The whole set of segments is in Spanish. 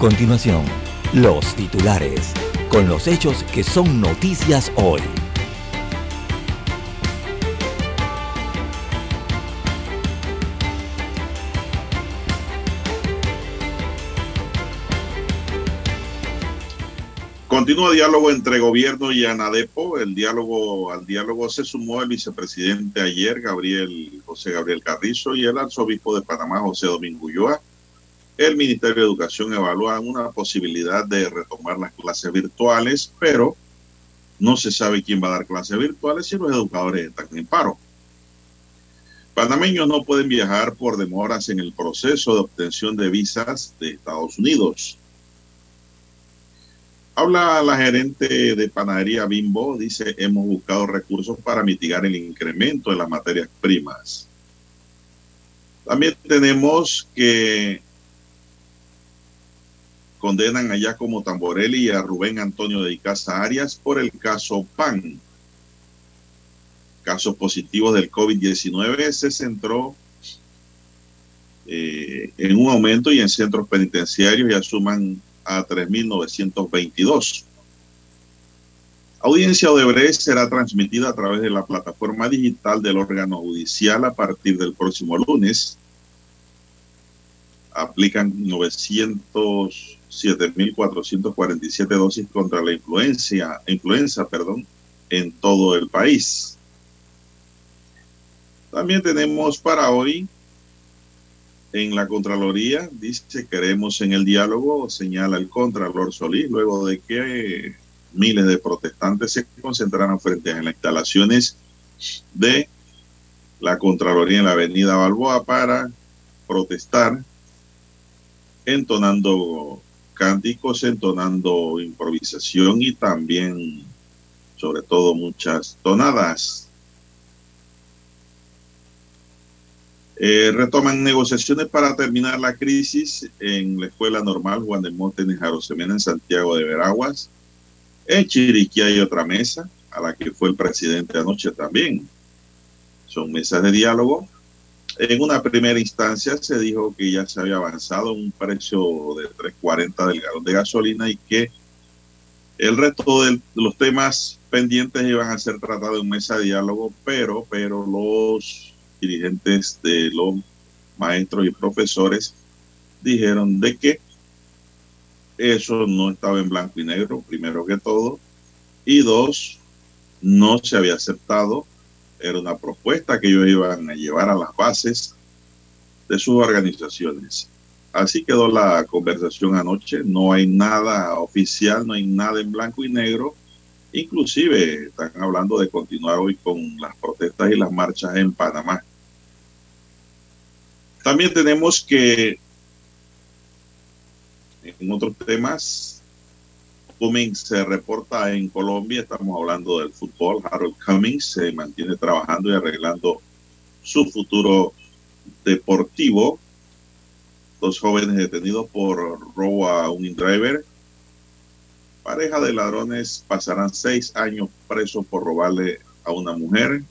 Continuación, los titulares, con los hechos que son noticias hoy. Continúa diálogo entre gobierno y ANADEPO. El diálogo, al diálogo se sumó el vicepresidente ayer, Gabriel José Gabriel Carrizo, y el arzobispo de Panamá, José Domingo Ulloa. El Ministerio de Educación evalúa una posibilidad de retomar las clases virtuales, pero no se sabe quién va a dar clases virtuales si los educadores están en paro. Panameños no pueden viajar por demoras en el proceso de obtención de visas de Estados Unidos. Habla la gerente de panadería Bimbo, dice, hemos buscado recursos para mitigar el incremento de las materias primas. También tenemos que condenan a como Tamborelli y a Rubén Antonio de Icaza Arias por el caso PAN. Casos positivos del COVID-19 se centró eh, en un aumento y en centros penitenciarios ya suman a 3.922. Audiencia Odebrecht será transmitida a través de la plataforma digital del órgano judicial a partir del próximo lunes. Aplican 907.447 dosis contra la influencia, influenza perdón, en todo el país. También tenemos para hoy en la Contraloría, dice, queremos en el diálogo, señala el Contralor Solís, luego de que miles de protestantes se concentraron frente a las instalaciones de la Contraloría en la avenida Balboa para protestar, entonando cánticos, entonando improvisación y también, sobre todo, muchas tonadas. Eh, retoman negociaciones para terminar la crisis en la Escuela Normal Juan de Monte en Jarosemena en Santiago de Veraguas. En Chiriquí hay otra mesa a la que fue el presidente anoche también. Son mesas de diálogo. En una primera instancia se dijo que ya se había avanzado un precio de 3.40 del galón de gasolina y que el resto de los temas pendientes iban a ser tratados en mesa de diálogo, pero, pero los dirigentes de los maestros y profesores dijeron de que eso no estaba en blanco y negro, primero que todo, y dos, no se había aceptado, era una propuesta que ellos iban a llevar a las bases de sus organizaciones. Así quedó la conversación anoche, no hay nada oficial, no hay nada en blanco y negro, inclusive están hablando de continuar hoy con las protestas y las marchas en Panamá. También tenemos que, en otros temas, Cummings se reporta en Colombia, estamos hablando del fútbol, Harold Cummings se mantiene trabajando y arreglando su futuro deportivo. Dos jóvenes detenidos por robo a un driver. Pareja de ladrones pasarán seis años presos por robarle a una mujer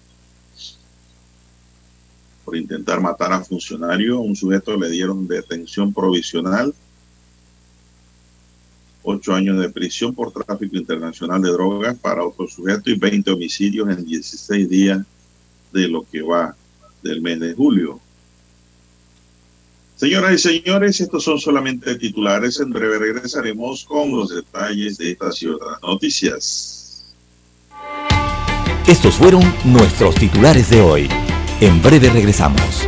por intentar matar a funcionario. Un sujeto le dieron detención provisional, ocho años de prisión por tráfico internacional de drogas para otro sujeto y 20 homicidios en 16 días de lo que va del mes de julio. Señoras y señores, estos son solamente titulares. En breve regresaremos con los detalles de estas otras noticias. Estos fueron nuestros titulares de hoy. En breve regresamos.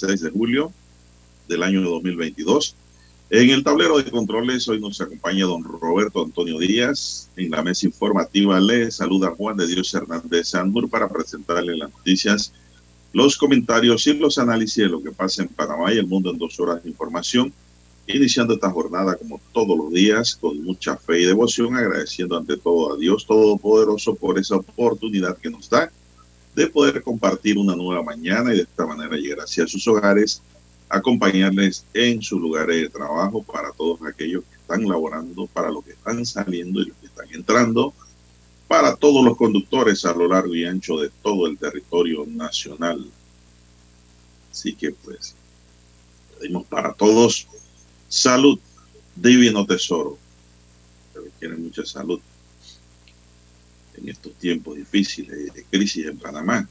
16 de julio del año 2022. En el tablero de controles hoy nos acompaña don Roberto Antonio Díaz. En la mesa informativa le saluda Juan de Dios Hernández Sandur para presentarle las noticias, los comentarios y los análisis de lo que pasa en Panamá y el mundo en dos horas de información. Iniciando esta jornada como todos los días con mucha fe y devoción, agradeciendo ante todo a Dios Todopoderoso por esa oportunidad que nos da de poder compartir una nueva mañana y de esta manera llegar hacia sus hogares, acompañarles en sus lugares de trabajo para todos aquellos que están laborando, para los que están saliendo y los que están entrando, para todos los conductores a lo largo y ancho de todo el territorio nacional. Así que pues pedimos para todos salud, divino tesoro. Se mucha salud en estos tiempos difíciles de crisis en Panamá.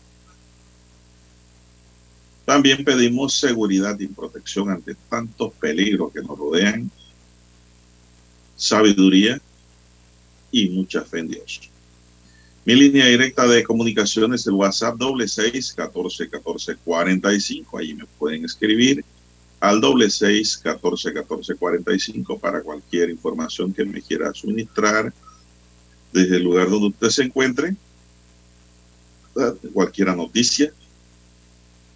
También pedimos seguridad y protección ante tantos peligros que nos rodean, sabiduría y mucha fe en Dios. Mi línea directa de comunicación es el WhatsApp doble seis catorce catorce cuarenta y cinco. Allí me pueden escribir al doble seis catorce catorce cuarenta y cinco para cualquier información que me quiera suministrar desde el lugar donde usted se encuentre, cualquier noticia,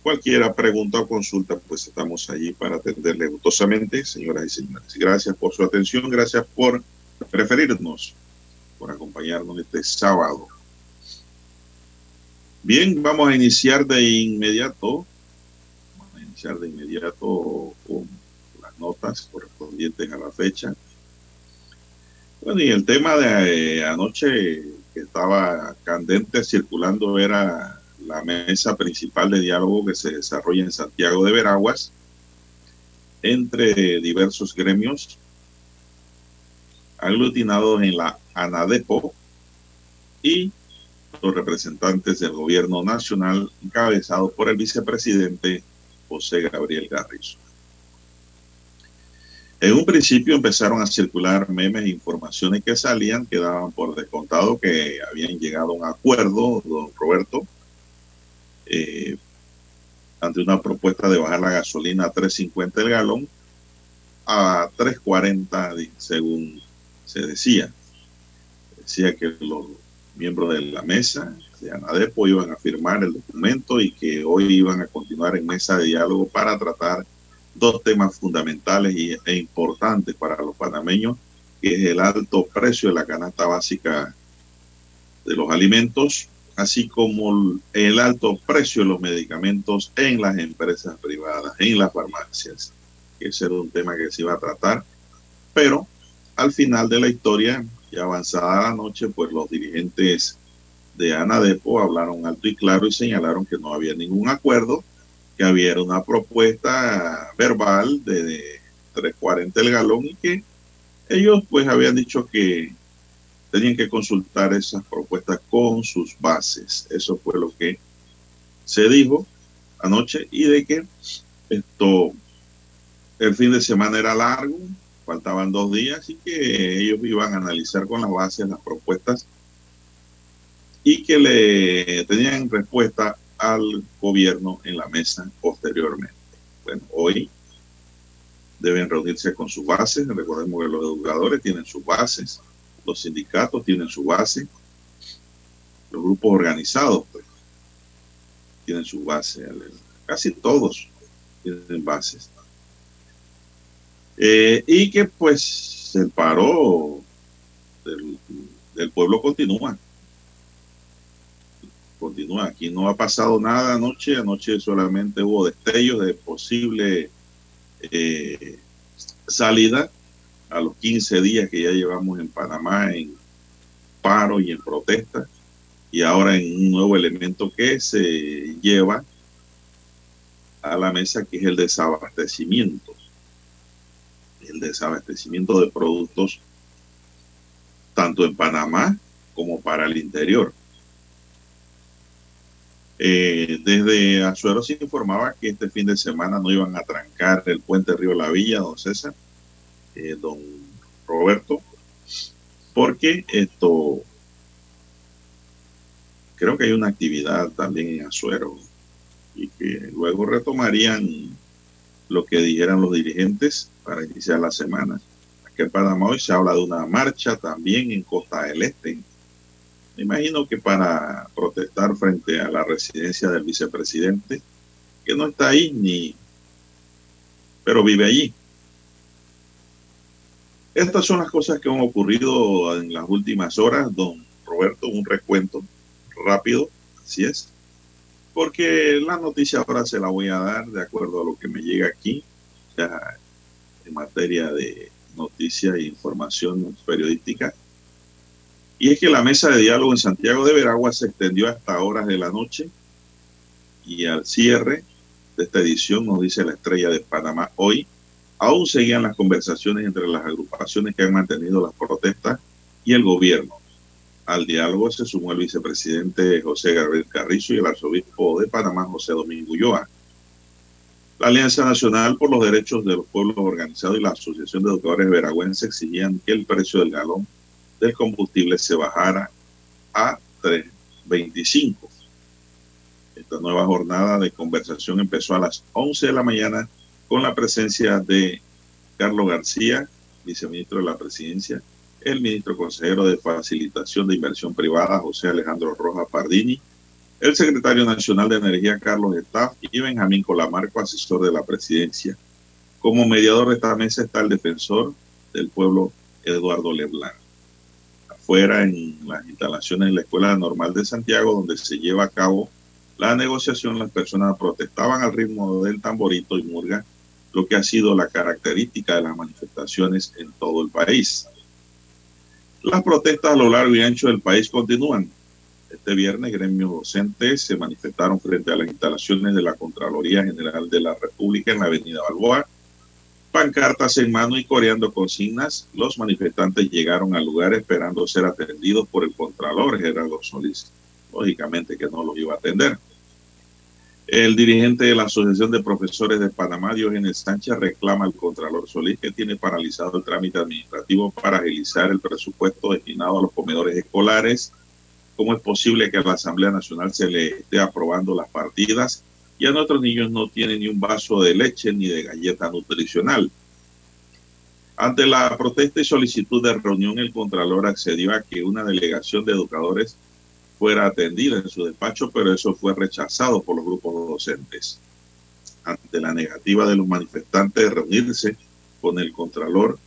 cualquier pregunta o consulta, pues estamos allí para atenderle gustosamente, señoras y señores. Gracias por su atención, gracias por preferirnos, por acompañarnos este sábado. Bien, vamos a iniciar de inmediato, vamos a iniciar de inmediato con las notas correspondientes a la fecha. Bueno, y el tema de eh, anoche que estaba candente circulando era la mesa principal de diálogo que se desarrolla en Santiago de Veraguas entre diversos gremios aglutinados en la ANADEPO y los representantes del gobierno nacional encabezados por el vicepresidente José Gabriel Garrizo. En un principio empezaron a circular memes e informaciones que salían que daban por descontado que habían llegado a un acuerdo, don Roberto, eh, ante una propuesta de bajar la gasolina a 3.50 el galón a 3.40 según se decía. Decía que los miembros de la mesa de ANADEPO iban a firmar el documento y que hoy iban a continuar en mesa de diálogo para tratar dos temas fundamentales e importantes para los panameños, es el alto precio de la canasta básica de los alimentos, así como el alto precio de los medicamentos en las empresas privadas, en las farmacias. Ese era un tema que se iba a tratar, pero al final de la historia Y avanzada la noche, pues los dirigentes de ANADEPO hablaron alto y claro y señalaron que no había ningún acuerdo, que había una propuesta verbal de, 3.40 el galón y que ellos pues habían dicho que tenían que consultar esas propuestas con sus bases. Eso fue lo que se dijo anoche y de que esto, el fin de semana era largo, faltaban dos días y que ellos iban a analizar con las bases las propuestas y que le tenían respuesta al gobierno en la mesa posteriormente. Bueno, hoy deben reunirse con sus bases. Recordemos que los educadores tienen sus bases, los sindicatos tienen su base, los grupos organizados pues, tienen su base, casi todos tienen bases. Eh, y que pues el paro del pueblo continúa continúa. Aquí no ha pasado nada anoche. Anoche solamente hubo destellos de posible eh, salida a los 15 días que ya llevamos en Panamá en paro y en protesta. Y ahora en un nuevo elemento que se lleva a la mesa, que es el desabastecimiento. El desabastecimiento de productos tanto en Panamá como para el interior. Eh, desde Azuero se informaba que este fin de semana no iban a trancar el puente Río La Villa, don César, eh, don Roberto, porque esto, creo que hay una actividad también en Azuero y que luego retomarían lo que dijeran los dirigentes para iniciar la semana. Aquí en Panamá hoy se habla de una marcha también en Costa del Este, imagino que para protestar frente a la residencia del vicepresidente, que no está ahí ni, pero vive allí. Estas son las cosas que han ocurrido en las últimas horas, don Roberto, un recuento rápido, así es, porque la noticia ahora se la voy a dar de acuerdo a lo que me llega aquí, ya en materia de noticias e información periodística. Y es que la mesa de diálogo en Santiago de Veragua se extendió hasta horas de la noche y al cierre de esta edición, nos dice la estrella de Panamá hoy, aún seguían las conversaciones entre las agrupaciones que han mantenido las protestas y el gobierno. Al diálogo se sumó el vicepresidente José Gabriel Carrizo y el arzobispo de Panamá, José Domingo Ulloa. La Alianza Nacional por los Derechos de los Pueblos Organizados y la Asociación de Educadores Veragüenses exigían que el precio del galón del combustible se bajara a 3.25. Esta nueva jornada de conversación empezó a las 11 de la mañana con la presencia de Carlos García, viceministro de la presidencia, el ministro consejero de Facilitación de Inversión Privada, José Alejandro Rojas Pardini, el secretario nacional de Energía, Carlos Staff, y Benjamín Colamarco, asesor de la presidencia. Como mediador de esta mesa está el defensor del pueblo, Eduardo Leblanc fuera en las instalaciones de la Escuela Normal de Santiago, donde se lleva a cabo la negociación, las personas protestaban al ritmo del tamborito y murga, lo que ha sido la característica de las manifestaciones en todo el país. Las protestas a lo largo y ancho del país continúan. Este viernes, gremios docentes se manifestaron frente a las instalaciones de la Contraloría General de la República en la Avenida Balboa, pancartas en mano y coreando consignas, los manifestantes llegaron al lugar esperando ser atendidos por el Contralor Gerardo Solís. Lógicamente que no los iba a atender. El dirigente de la Asociación de Profesores de Panamá, Diógenes Sánchez, reclama al Contralor Solís que tiene paralizado el trámite administrativo para agilizar el presupuesto destinado a los comedores escolares. ¿Cómo es posible que a la Asamblea Nacional se le esté aprobando las partidas ya nuestros niños no tienen ni un vaso de leche ni de galleta nutricional. Ante la protesta y solicitud de reunión, el Contralor accedió a que una delegación de educadores fuera atendida en su despacho, pero eso fue rechazado por los grupos docentes. Ante la negativa de los manifestantes de reunirse con el Contralor,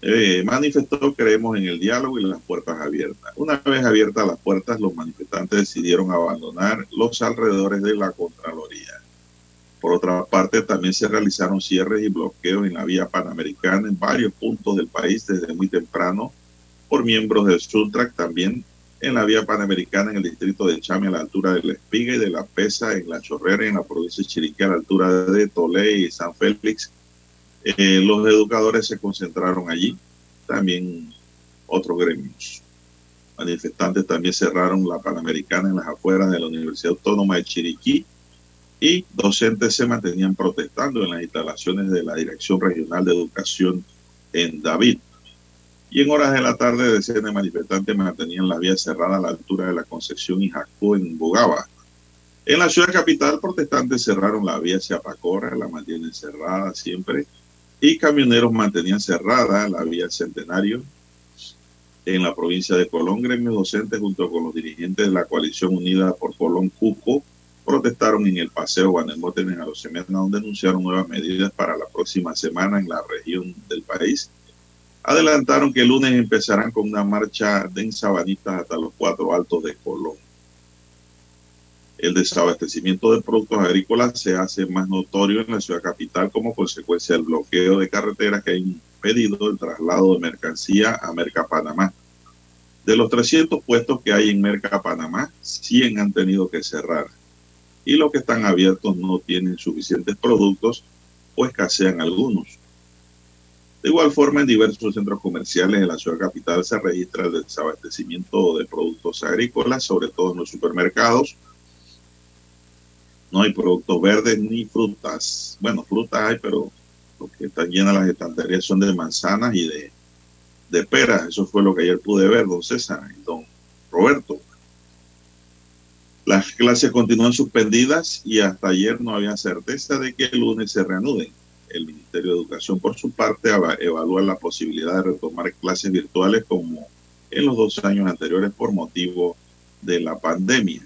eh, manifestó creemos en el diálogo y las puertas abiertas. Una vez abiertas las puertas, los manifestantes decidieron abandonar los alrededores de la Contraloría. Por otra parte, también se realizaron cierres y bloqueos en la vía panamericana en varios puntos del país desde muy temprano por miembros del Sultrac, también en la vía panamericana en el distrito de Chame a la altura de La Espiga y de La Pesa en La Chorrera en la provincia de Chiriquí a la altura de Tolé y San Félix. Eh, los educadores se concentraron allí, también otros gremios. Manifestantes también cerraron la Panamericana en las afueras de la Universidad Autónoma de Chiriquí y docentes se mantenían protestando en las instalaciones de la Dirección Regional de Educación en David. Y en horas de la tarde, decenas de manifestantes mantenían la vía cerrada a la altura de la Concepción y Jacó en Bogaba. En la ciudad capital, protestantes cerraron la vía hacia Pacora, la mantienen cerrada siempre, y camioneros mantenían cerrada la vía Centenario. En la provincia de Colón, gremios docentes junto con los dirigentes de la coalición unida por Colón Cuco protestaron en el Paseo Guanemote en Arosemena, donde anunciaron nuevas medidas para la próxima semana en la región del país. Adelantaron que el lunes empezarán con una marcha de ensabanitas hasta los cuatro altos de Colón. El desabastecimiento de productos agrícolas se hace más notorio en la ciudad capital como consecuencia del bloqueo de carreteras que ha impedido el traslado de mercancía a Merca Panamá. De los 300 puestos que hay en Merca Panamá, 100 han tenido que cerrar y los que están abiertos no tienen suficientes productos o escasean algunos. De igual forma, en diversos centros comerciales de la ciudad capital se registra el desabastecimiento de productos agrícolas, sobre todo en los supermercados. No hay productos verdes ni frutas. Bueno, frutas hay, pero lo que están llenas las estanterías son de manzanas y de, de peras. Eso fue lo que ayer pude ver, don César y don Roberto. Las clases continúan suspendidas y hasta ayer no había certeza de que el lunes se reanuden. El Ministerio de Educación, por su parte, evalúa la posibilidad de retomar clases virtuales como en los dos años anteriores por motivo de la pandemia.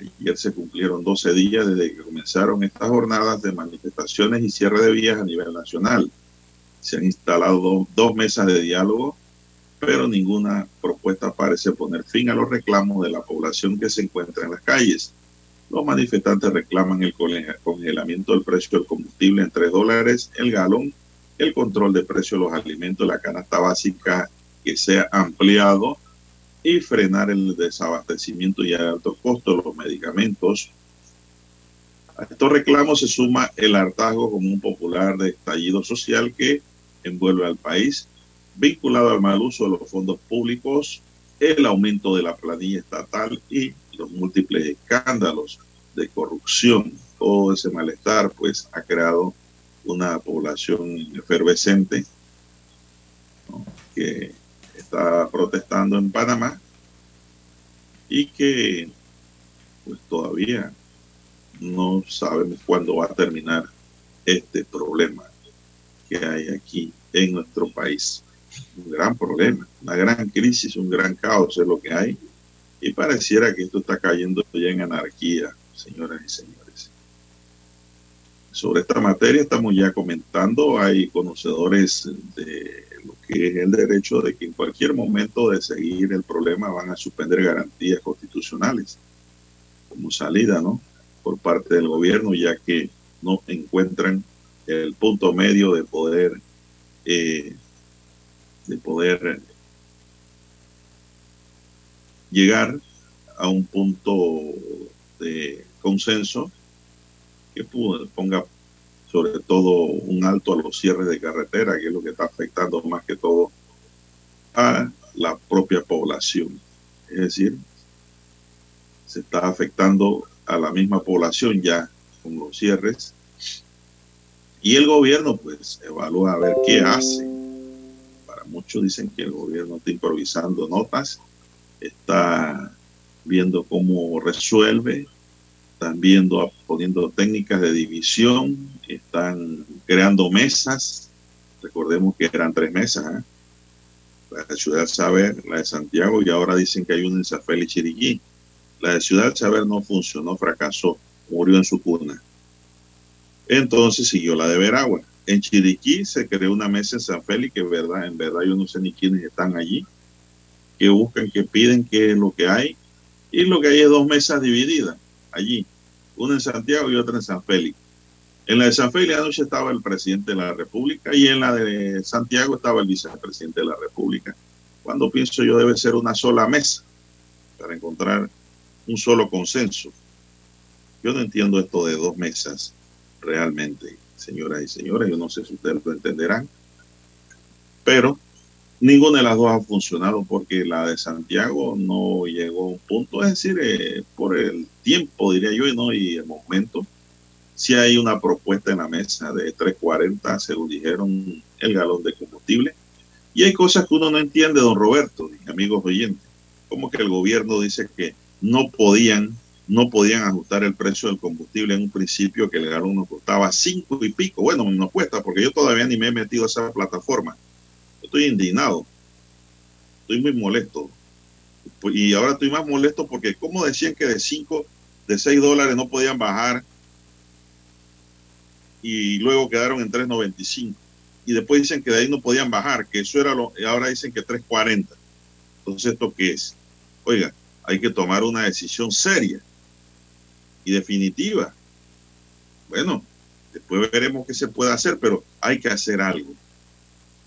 Ayer se cumplieron 12 días desde que comenzaron estas jornadas de manifestaciones y cierre de vías a nivel nacional. Se han instalado dos mesas de diálogo pero ninguna propuesta parece poner fin a los reclamos de la población que se encuentra en las calles. Los manifestantes reclaman el congelamiento del precio del combustible en 3 dólares el galón, el control de precio de los alimentos, la canasta básica que sea ampliado y frenar el desabastecimiento y el alto costo de los medicamentos. A estos reclamos se suma el hartazgo común popular de estallido social que envuelve al país vinculado al mal uso de los fondos públicos, el aumento de la planilla estatal y los múltiples escándalos de corrupción. Todo ese malestar pues ha creado una población efervescente que está protestando en Panamá y que pues todavía no sabemos cuándo va a terminar este problema que hay aquí en nuestro país un gran problema, una gran crisis, un gran caos es lo que hay. Y pareciera que esto está cayendo ya en anarquía, señoras y señores. Sobre esta materia estamos ya comentando, hay conocedores de que es el derecho de que en cualquier momento de seguir el problema van a suspender garantías constitucionales como salida, ¿no? Por parte del gobierno, ya que no encuentran el punto medio de poder eh, de poder llegar a un punto de consenso que ponga sobre todo un alto a los cierres de carretera, que es lo que está afectando más que todo a la propia población. Es decir, se está afectando a la misma población ya con los cierres. Y el gobierno pues evalúa a ver qué hace Muchos dicen que el gobierno está improvisando notas, está viendo cómo resuelve, están viendo, poniendo técnicas de división, están creando mesas. Recordemos que eran tres mesas, ¿eh? la de Ciudad Saber, la de Santiago, y ahora dicen que hay una en Zafel y Chiriquí. La de Ciudad Saber no funcionó, fracasó, murió en su cuna. Entonces siguió la de Veragua. En Chiriquí se creó una mesa en San Félix, que verdad, en verdad yo no sé ni quiénes están allí, que buscan, que piden qué es lo que hay. Y lo que hay es dos mesas divididas allí, una en Santiago y otra en San Félix. En la de San Félix anoche estaba el presidente de la República y en la de Santiago estaba el vicepresidente de la República. Cuando pienso yo debe ser una sola mesa para encontrar un solo consenso. Yo no entiendo esto de dos mesas realmente, señoras y señores. Yo no sé si ustedes lo entenderán. Pero ninguna de las dos ha funcionado porque la de Santiago no llegó a un punto, es decir, eh, por el tiempo, diría yo, y no y el momento. Si hay una propuesta en la mesa de 3.40, según dijeron, el galón de combustible. Y hay cosas que uno no entiende, don Roberto, amigos oyentes. Como que el gobierno dice que no podían, no podían ajustar el precio del combustible en un principio que el galón nos costaba cinco y pico. Bueno, nos cuesta porque yo todavía ni me he metido a esa plataforma estoy indignado, estoy muy molesto. Y ahora estoy más molesto porque como decían que de 5, de 6 dólares no podían bajar y luego quedaron en 3.95. Y después dicen que de ahí no podían bajar, que eso era lo, y ahora dicen que 3.40. Entonces, ¿esto qué es? Oiga, hay que tomar una decisión seria y definitiva. Bueno, después veremos qué se puede hacer, pero hay que hacer algo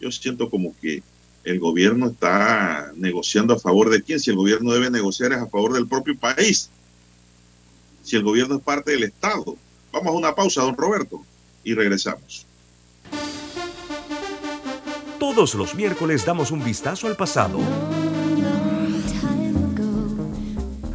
yo siento como que el gobierno está negociando a favor de quién, si el gobierno debe negociar es a favor del propio país, si el gobierno es parte del Estado. Vamos a una pausa, don Roberto, y regresamos. Todos los miércoles damos un vistazo al pasado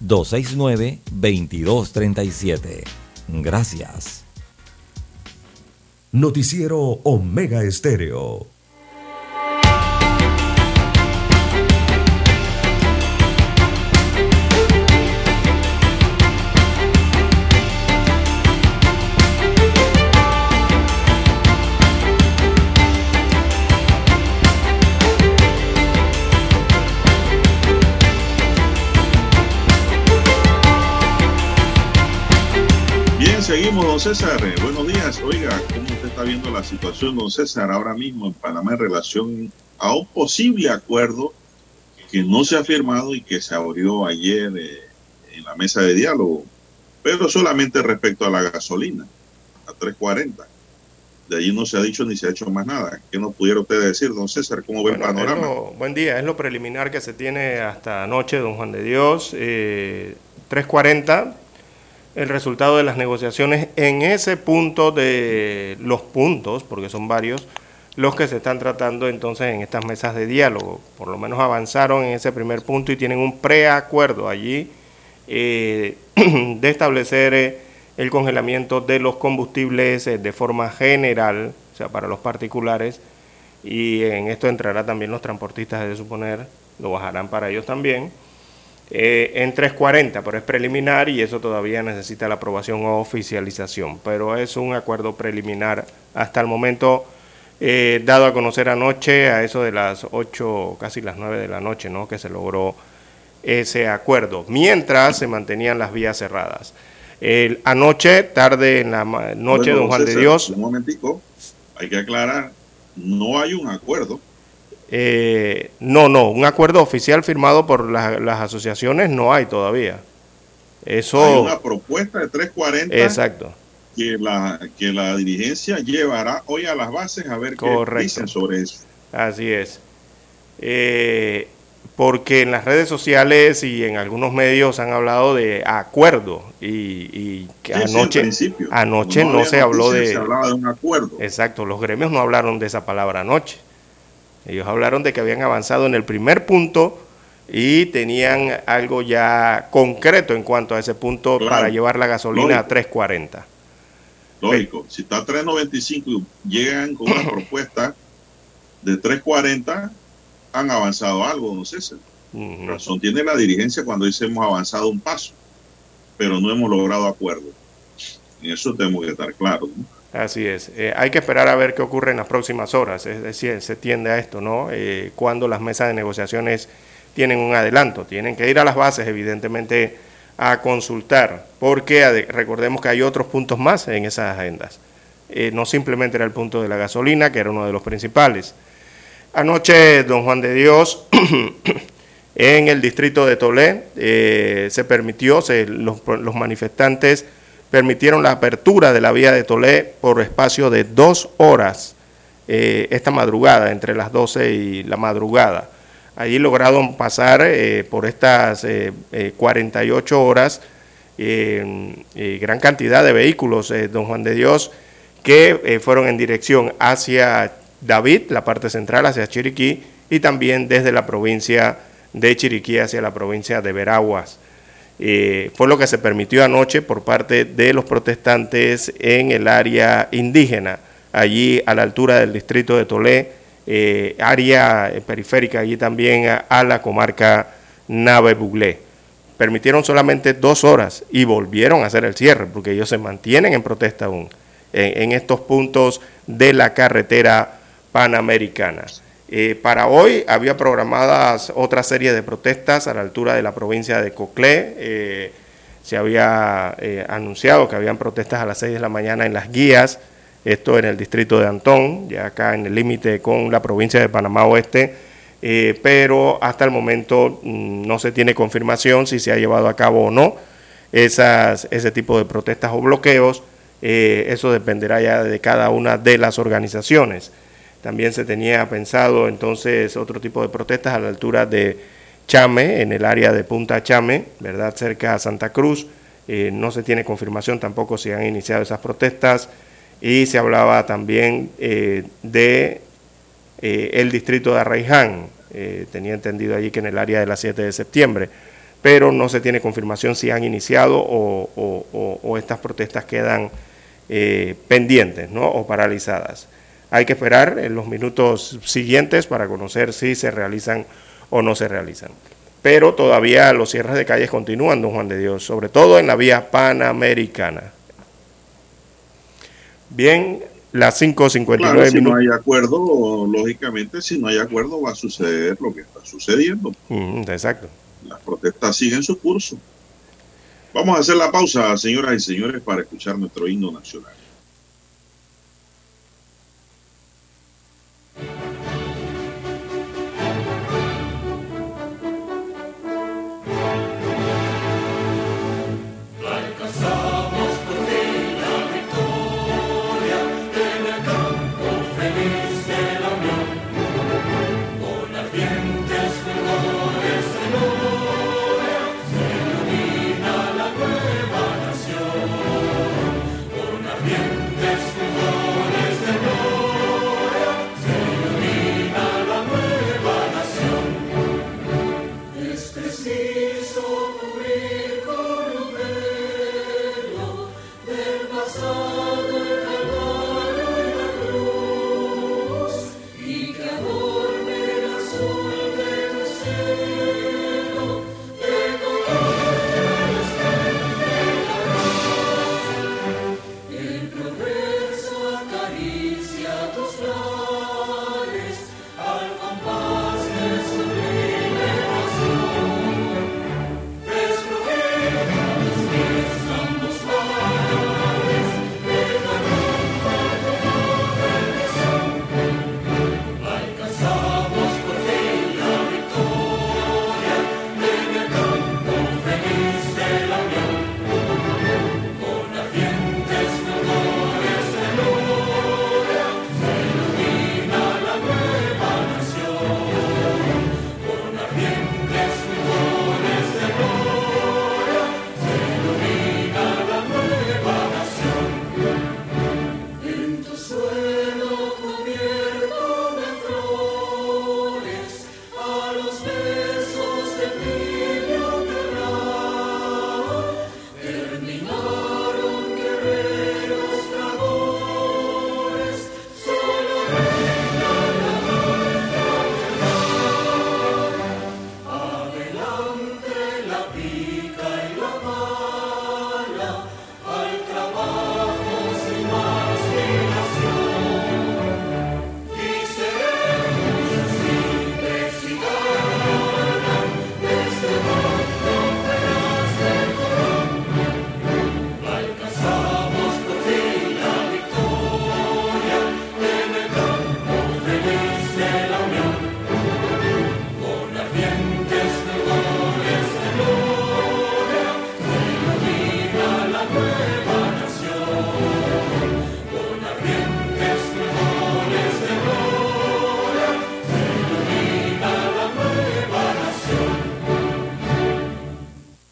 269-2237. Gracias. Noticiero Omega Estéreo. Seguimos, don César. Eh, buenos días. Oiga, ¿cómo usted está viendo la situación, don César, ahora mismo en Panamá en relación a un posible acuerdo que no se ha firmado y que se abrió ayer eh, en la mesa de diálogo, pero solamente respecto a la gasolina, a 340. De allí no se ha dicho ni se ha hecho más nada. ¿Qué nos pudiera usted decir, don César? ¿Cómo ve el panorama? buen día, es lo preliminar que se tiene hasta anoche, don Juan de Dios. Eh, 340 el resultado de las negociaciones en ese punto de los puntos, porque son varios, los que se están tratando entonces en estas mesas de diálogo. Por lo menos avanzaron en ese primer punto y tienen un preacuerdo allí eh, de establecer eh, el congelamiento de los combustibles eh, de forma general, o sea, para los particulares, y en esto entrará también los transportistas, de suponer, lo bajarán para ellos también eh, en 340, pero es preliminar y eso todavía necesita la aprobación o oficialización. Pero es un acuerdo preliminar hasta el momento eh, dado a conocer anoche a eso de las 8, casi las 9 de la noche, ¿no? que se logró ese acuerdo, mientras se mantenían las vías cerradas. El, anoche, tarde en la noche, don Juan de Dios. Un momentico, hay que aclarar no hay un acuerdo. Eh, no, no, un acuerdo oficial firmado por las asociaciones no hay todavía. Eso... Hay una propuesta de 340. Exacto. Que la, que la dirigencia llevará hoy a las bases a ver qué dicen sobre eso. Así es. Eh, porque en las redes sociales y en algunos medios han hablado de acuerdo y, que anoche, anoche no, se habló de... Se hablaba de un acuerdo. Exacto, los gremios no hablaron de esa palabra anoche. Ellos hablaron de que habían avanzado en el primer punto y tenían algo ya concreto en cuanto a ese punto para llevar la gasolina a 3.40. Lógico, si está a 3.95 y llegan con una propuesta de 3.40 han avanzado algo, no sé. Razón tiene la dirigencia cuando dice hemos avanzado un paso, pero no hemos logrado acuerdo. En eso tenemos que estar claros. Así es. Eh, hay que esperar a ver qué ocurre en las próximas horas. Es decir, se tiende a esto, ¿no? Eh, cuando las mesas de negociaciones tienen un adelanto. Tienen que ir a las bases, evidentemente, a consultar, porque recordemos que hay otros puntos más en esas agendas. Eh, no simplemente era el punto de la gasolina, que era uno de los principales. Anoche, don Juan de Dios, en el distrito de Tolé, se permitió, los, manifestantes permitieron la apertura de la vía de Tolé por espacio de dos horas eh, esta madrugada, entre las 12 y la madrugada. Allí lograron pasar eh, por estas 48 horas gran cantidad de vehículos, don Juan de Dios, que fueron en dirección hacia David, la parte central hacia Chiriquí, y también desde la provincia de Chiriquí hacia la provincia de Veraguas. Eh, fue lo que se permitió anoche por parte de los protestantes en el área indígena, allí a la altura del distrito de Tolé, eh, área periférica, allí también a, la comarca Nave Buglé. Permitieron solamente dos horas y volvieron a hacer el cierre, porque ellos se mantienen en protesta aún en estos puntos de la carretera panamericanas. Eh, para hoy había programadas otra serie de protestas a la altura de la provincia de Coclé. Eh, se había eh, anunciado que habían protestas a las 6 de la mañana en las guías, esto en el distrito de Antón, ya acá en el límite con la provincia de Panamá Oeste, pero hasta el momento mm, no se tiene confirmación si se ha llevado a cabo o no esas, ese tipo de protestas o bloqueos. eso dependerá ya de cada una de las organizaciones. También se tenía pensado entonces otro tipo de protestas a la altura de Chame, en el área de Punta Chame, ¿verdad? Cerca a Santa Cruz. Eh, no se tiene confirmación tampoco si han iniciado esas protestas. Y se hablaba también eh, de eh, el distrito de Arraiján. tenía entendido allí que en el área de la 7 de septiembre. Pero no se tiene confirmación si han iniciado o, o estas protestas quedan pendientes ¿no? o paralizadas. Hay que esperar en los minutos siguientes para conocer si se realizan o no se realizan. Pero todavía los cierres de calles continúan, don Juan de Dios, sobre todo en la vía panamericana. Bien, las 5.59 claro, si no hay acuerdo, lógicamente, si no hay acuerdo va a suceder lo que está sucediendo. exacto. Las protestas siguen su curso. Vamos a hacer la pausa, señoras y señores, para escuchar nuestro himno nacional.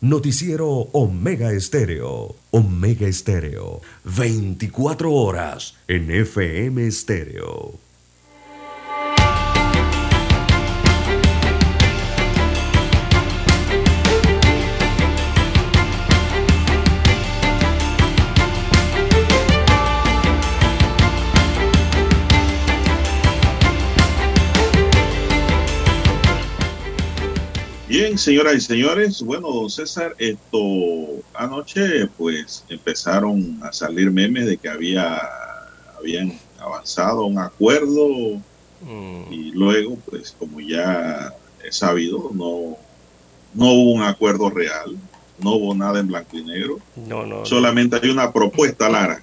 Noticiero Omega Estéreo. Omega Estéreo. 24 horas en FM Estéreo. Señoras y señores, bueno, don César, esto anoche pues empezaron a salir memes de que había habían avanzado un acuerdo mm. y luego pues como ya he sabido no no hubo un acuerdo real, no hubo nada en blanco y negro. No, no. Solamente hay una propuesta, Lara.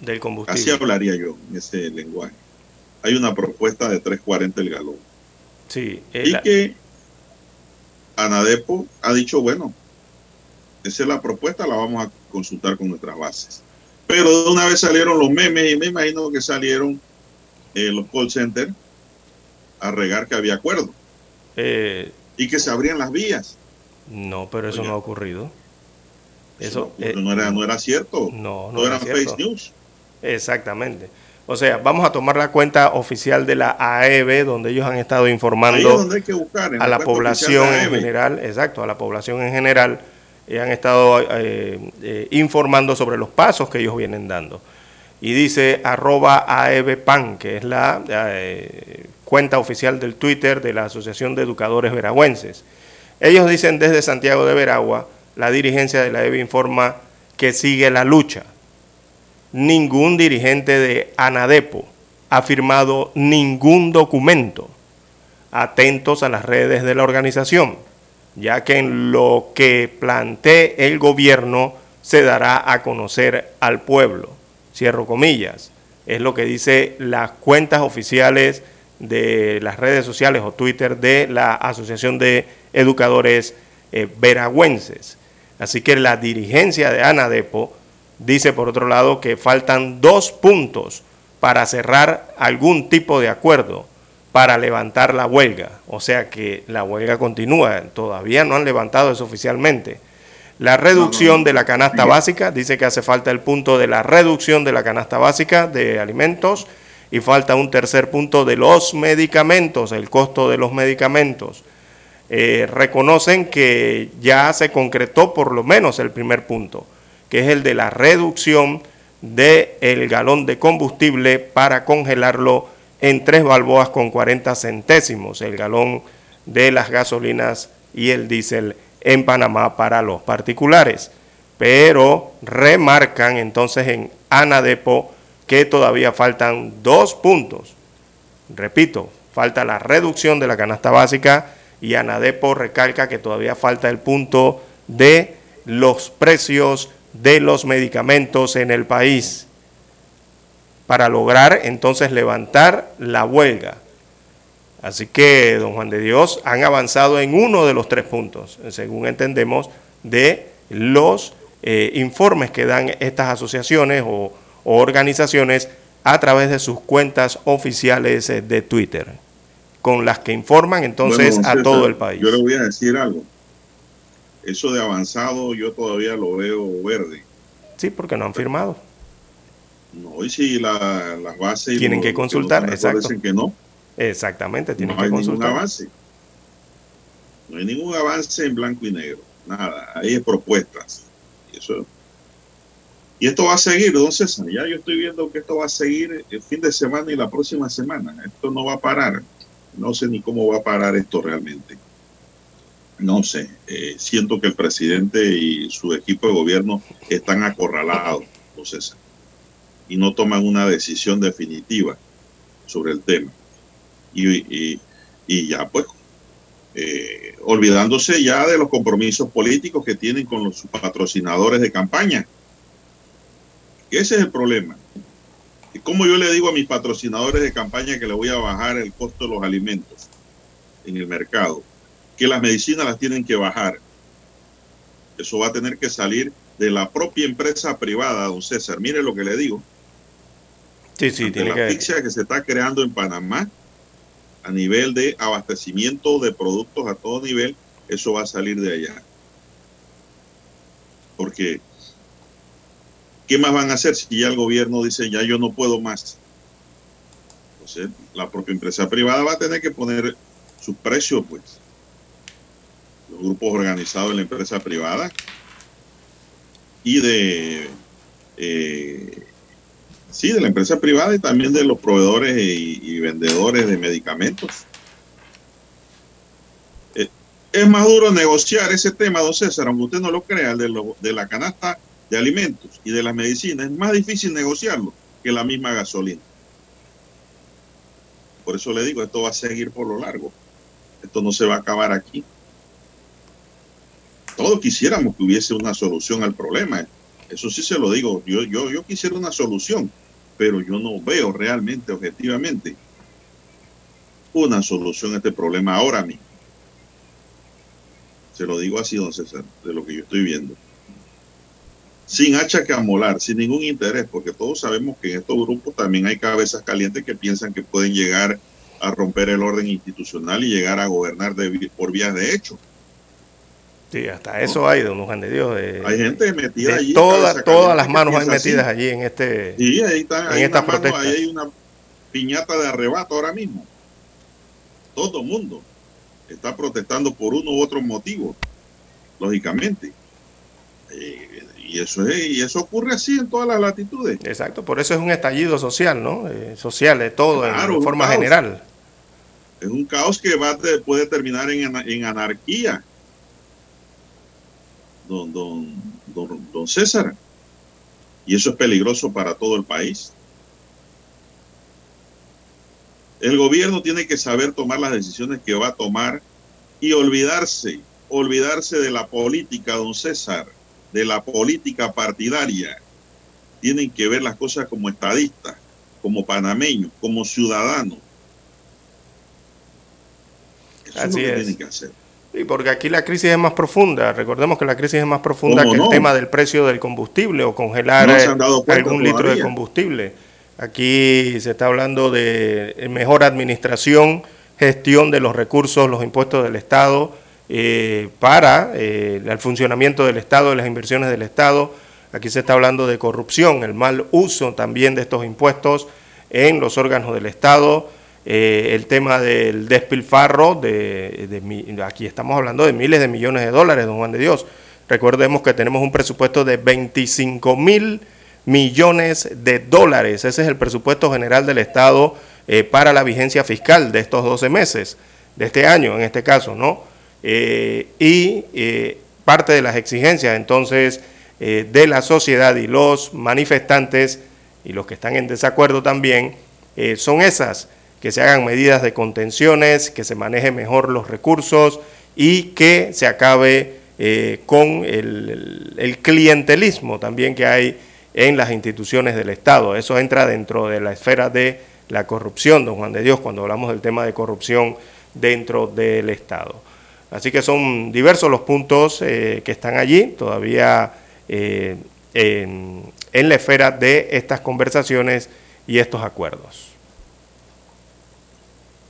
Del combustible. Así hablaría yo en ese lenguaje. Hay una propuesta de 3.40 el galón. Sí. y que Anadepo ha dicho, bueno, esa es la propuesta, la vamos a consultar con nuestras bases. Pero de una vez salieron los memes y me imagino que salieron eh, los call centers a regar que había acuerdo. Eh, y que se abrían las vías. No, pero eso no ha ocurrido. Eso, no, eh, era, no era cierto. No, no, eran fake news. Exactamente. O sea, vamos a tomar la cuenta oficial de la AEB, donde ellos han estado informando a la, población en e general, exacto, a la población en general, y han estado eh, eh, informando sobre los pasos que ellos vienen dando. Y dice arroba AEBPAN, que es la eh, cuenta oficial del Twitter de la Asociación de Educadores Veragüenses. Ellos dicen desde Santiago de Veragua, la dirigencia de la AEB informa que sigue la lucha ningún dirigente de ANADEPO ha firmado ningún documento. Atentos a las redes de la organización, ya que en lo que plantee el gobierno se dará a conocer al pueblo. Cierro comillas. Es lo que dice las cuentas oficiales de las redes sociales o Twitter de la Asociación de Educadores eh, Veragüenses. Así que la dirigencia de ANADEPO Dice por otro lado que faltan dos puntos para cerrar algún tipo de acuerdo para levantar la huelga. O sea que la huelga continúa, todavía no han levantado eso oficialmente. La reducción de la canasta básica, dice que hace falta el punto de la reducción de la canasta básica de alimentos y falta un tercer punto de los medicamentos, el costo de los medicamentos. Eh, reconocen que ya se concretó por lo menos el primer punto que es el de la reducción del el galón de combustible para congelarlo en tres balboas con 40 centésimos, el galón de las gasolinas y el diésel en Panamá para los particulares. Pero remarcan entonces en Anadepo que todavía faltan dos puntos. Repito, falta la reducción de la canasta básica y Anadepo recalca que todavía falta el punto de los precios de los medicamentos en el país para lograr entonces levantar la huelga. Así que, don Juan de Dios, han avanzado en uno de los tres puntos, según entendemos, de los eh, informes que dan estas asociaciones o, organizaciones a través de sus cuentas oficiales eh, de Twitter, con las que informan entonces a todo el país. Yo le voy a decir algo eso de avanzado yo todavía lo veo verde. Sí, porque no han firmado. No, y si la, las bases... Tienen que consultar, que exacto. que no. Exactamente, tienen no que hay consultar. Ningún avance. No hay ningún avance en blanco y negro. Nada, ahí es propuestas. Y, eso, y esto va a seguir, don César. Ya yo estoy viendo que esto va a seguir el fin de semana y la próxima semana. Esto no va a parar. No sé ni cómo va a parar esto realmente no sé, eh, siento que el presidente y su equipo de gobierno están acorralados, entonces, y no toman una decisión definitiva sobre el tema. Y, ya, pues, eh, olvidándose ya de los compromisos políticos que tienen con los patrocinadores de campaña. Ese es el problema. ¿Cómo yo le digo a mis patrocinadores de campaña que le voy a bajar el costo de los alimentos en el mercado? Que las medicinas las tienen que bajar. Eso va a tener que salir de la propia empresa privada, don César. Mire lo que le digo. Sí, sí, tiene la que... que se está creando en Panamá a nivel de abastecimiento de productos a todo nivel, eso va a salir de allá. Porque, ¿qué más van a hacer si ya el gobierno dice, ya yo no puedo más? Entonces, la propia empresa privada va a tener que poner sus precios, pues. Grupos organizados de la empresa privada y de eh, sí, de la empresa privada y también de los proveedores y, vendedores de medicamentos. Eh, es más duro negociar ese tema, don César, aunque usted no lo crea, de, de la canasta de alimentos y de las medicinas. Es más difícil negociarlo que la misma gasolina. Por eso le digo, esto va a seguir por lo largo. Esto no se va a acabar aquí. Todos quisiéramos que hubiese una solución al problema. Eso sí se lo digo. Yo, yo, yo quisiera una solución, pero yo no veo realmente, objetivamente, una solución a este problema ahora mismo. Se lo digo así, don César, de lo que yo estoy viendo. Sin hacha que amolar, sin ningún interés, porque todos sabemos que en estos grupos también hay cabezas calientes que piensan que pueden llegar a romper el orden institucional y llegar a gobernar por vías de hecho. Sí, hasta eso hay, de Dios. hay gente metida allí. Todas, todas las manos hay metidas allí en este. Sí, ahí está. En esta protesta. ahí hay una piñata de arrebato ahora mismo. Todo el mundo está protestando por uno u otro motivo, lógicamente. Eh, y eso es, y eso ocurre así en todas las latitudes. Exacto, por eso es un estallido social, ¿no? Eh, social de todo, en forma general. Es un caos que va puede terminar en, en anarquía don, don, don, César. Y eso es peligroso para todo el país. El gobierno tiene que saber tomar las decisiones que va a tomar y olvidarse, olvidarse de la política, don César, de la política partidaria. Tienen que ver las cosas como estadistas, como panameños, como ciudadanos. Eso es lo que tienen que hacer. Sí, porque aquí la crisis es más profunda. Recordemos que la crisis es más profunda que el tema del precio del combustible o congelar eh, algún litro de combustible. Aquí se está hablando de mejor administración, gestión de los recursos, los impuestos del Estado eh, para eh, el funcionamiento del Estado, de las inversiones del Estado. Aquí se está hablando de corrupción, el mal uso también de estos impuestos en los órganos del Estado eh, el tema del despilfarro, de, aquí estamos hablando de miles de millones de dólares, don Juan de Dios. Recordemos que tenemos un presupuesto de 25 mil millones de dólares. Ese es el presupuesto general del Estado eh, para la vigencia fiscal de estos 12 meses, de este año en este caso, ¿no? Eh, y parte de las exigencias entonces de la sociedad y los manifestantes y los que están en desacuerdo también son esas que se hagan medidas de contenciones, que se maneje mejor los recursos y que se acabe eh, con el, clientelismo también que hay en las instituciones del Estado. Eso entra dentro de la esfera de la corrupción, don Juan de Dios, cuando hablamos del tema de corrupción dentro del Estado. Así que son diversos los puntos eh, que están allí, todavía eh, en, en la esfera de estas conversaciones y estos acuerdos.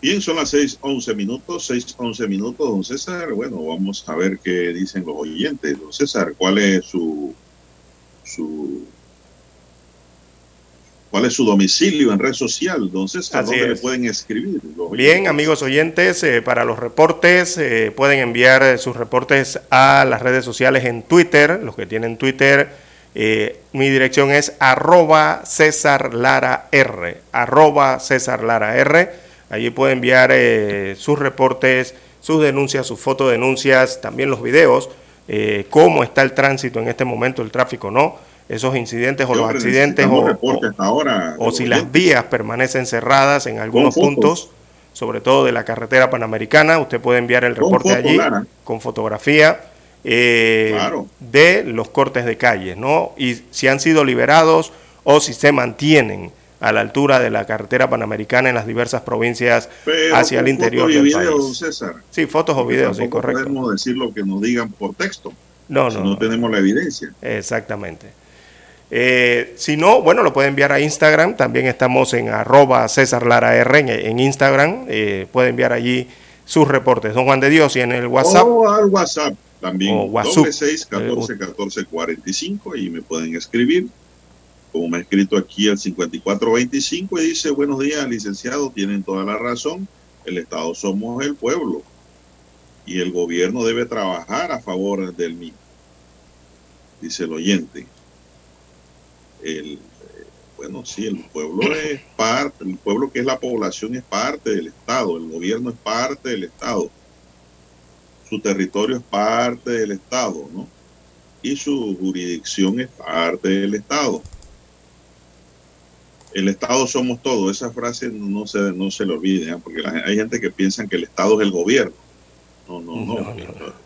Bien, son las 6:11 minutos, 6:11 minutos, don César. Bueno, vamos a ver qué dicen los oyentes. Don César, ¿cuál es su, su ¿Cuál es su domicilio en red social, don César? ¿Dónde le pueden escribir? Bien, amigos oyentes, eh, para los reportes eh, pueden enviar eh, sus reportes a las redes sociales en Twitter, los que tienen Twitter. mi dirección es arroba César Lara R, arroba César Lara R. Allí puede enviar eh, sus reportes, sus denuncias, sus fotodenuncias, también los videos, eh, cómo está el tránsito en este momento, el tráfico, ¿no? Esos incidentes o los accidentes o, si las vías permanecen cerradas en algunos puntos, sobre todo de la carretera panamericana, usted puede enviar el reporte allí con fotografía. Eh, de los cortes de calles, ¿no? Y si han sido liberados o si se mantienen a la altura de la carretera panamericana en las diversas provincias hacia el interior del país. César. Sí, fotos o videos, sí, correcto. No podemos decir lo que nos digan por texto. No, no. no tenemos la evidencia. Exactamente. Eh, si no, bueno, lo puede enviar a Instagram. También estamos en arroba César Lara R en, Instagram. Eh, puede enviar allí sus reportes. Don Juan de Dios y en el WhatsApp. O al WhatsApp. También O WhatsApp. doble seis catorce catorce cuarenta y cinco y me pueden escribir. Como me ha escrito aquí el 5425 y dice, buenos días, licenciado, tienen toda la razón. El Estado somos el pueblo y el gobierno debe trabajar a favor del mismo. Dice el oyente. El, eh, bueno, sí, el pueblo es parte, el pueblo que es la población es parte del Estado, el gobierno es parte del Estado su territorio es parte del Estado, ¿no? Y su jurisdicción es parte del Estado. El Estado somos todos. Esa frase no se, no se le olvide, ¿eh? porque la- hay gente que piensa que el Estado es el gobierno. No, no, no. No.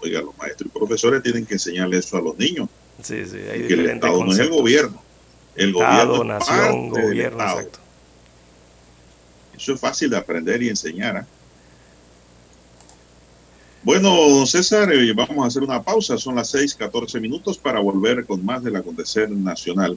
Oiga, los maestros y profesores tienen que enseñarle eso a los niños, Sí, sí, hay que el Estado no es el gobierno. El Estado, gobierno es nación, parte del gobierno, Estado. exacto. Eso es fácil de aprender y enseñar. ¿ah? Bueno, don César, eh, vamos a hacer una pausa. Son las 6, 14 minutos para volver con más del acontecer nacional.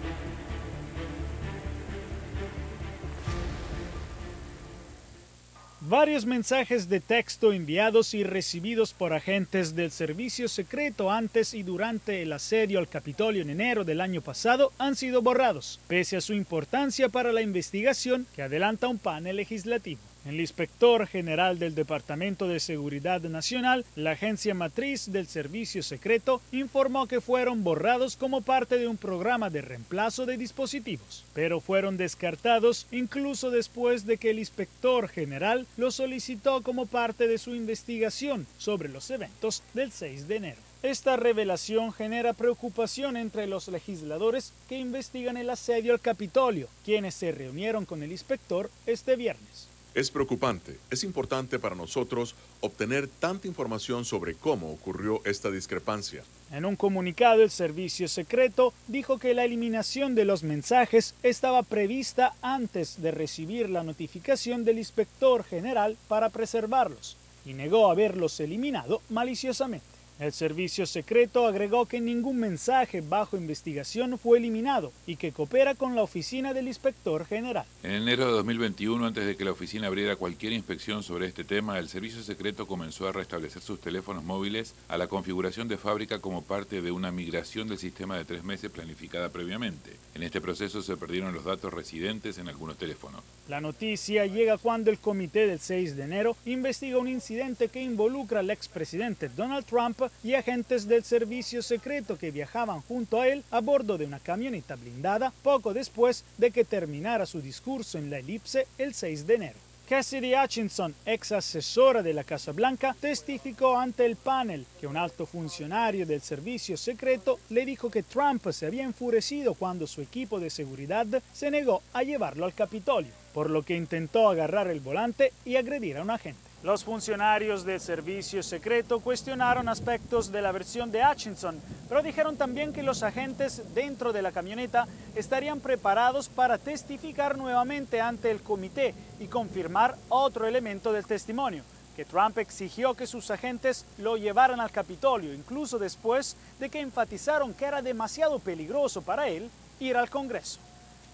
Varios mensajes de texto enviados y recibidos por agentes del servicio secreto antes y durante el asedio al Capitolio en enero del año pasado han sido borrados, pese a su importancia para la investigación que adelanta un panel legislativo. El inspector general del Departamento de Seguridad Nacional, la agencia matriz del Servicio Secreto, informó que fueron borrados como parte de un programa de reemplazo de dispositivos, pero fueron descartados incluso después de que el inspector general los solicitó como parte de su investigación sobre los eventos del 6 de enero. Esta revelación genera preocupación entre los legisladores que investigan el asedio al Capitolio, quienes se reunieron con el inspector este viernes. Es preocupante. Es importante para nosotros obtener tanta información sobre cómo ocurrió esta discrepancia. En un comunicado, el servicio secreto dijo que la eliminación de los mensajes estaba prevista antes de recibir la notificación del inspector general para preservarlos y negó haberlos eliminado maliciosamente. El servicio secreto agregó que ningún mensaje bajo investigación fue eliminado y que coopera con la oficina del inspector general. En enero de 2021, antes de que la oficina abriera cualquier inspección sobre este tema, el Servicio Secreto comenzó a restablecer sus teléfonos móviles a la configuración de fábrica como parte de una migración del sistema de tres meses planificada previamente. En este proceso se perdieron los datos residentes en algunos teléfonos. La noticia llega cuando el comité del 6 de enero investiga un incidente que involucra al expresidente Donald Trump y agentes del servicio secreto que viajaban junto a él a bordo de una camioneta blindada poco después de que terminara su discurso en la elipse el 6 de enero. Cassidy Hutchinson, ex asesora de la Casa Blanca, testificó ante el panel que un alto funcionario del servicio secreto le dijo que Trump se había enfurecido cuando su equipo de seguridad se negó a llevarlo al Capitolio, por lo que intentó agarrar el volante y agredir a un agente. Los funcionarios del servicio secreto cuestionaron aspectos de la versión de Hutchinson, pero dijeron también que los agentes dentro de la camioneta estarían preparados para testificar nuevamente ante el comité y confirmar otro elemento del testimonio, que Trump exigió que sus agentes lo llevaran al Capitolio, incluso después de que enfatizaron que era demasiado peligroso para él ir al Congreso.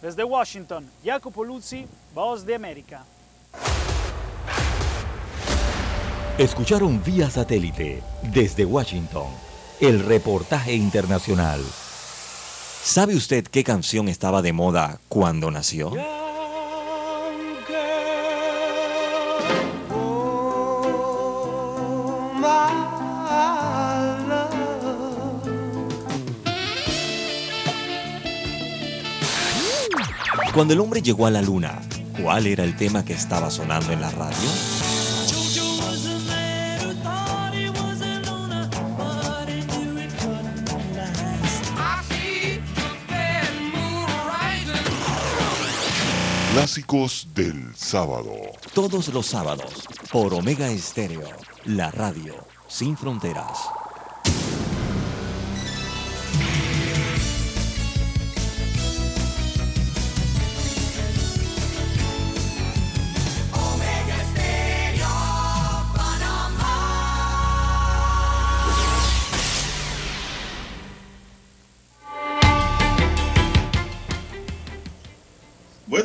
Desde Washington, Jacopo Luzzi, Voz de América. Escucharon vía satélite desde Washington el reportaje internacional. ¿Sabe usted qué canción estaba de moda cuando nació? Cuando el hombre llegó a la luna, ¿cuál era el tema que estaba sonando en la radio? Clásicos del sábado. Todos los sábados por Omega Estéreo, la radio sin fronteras.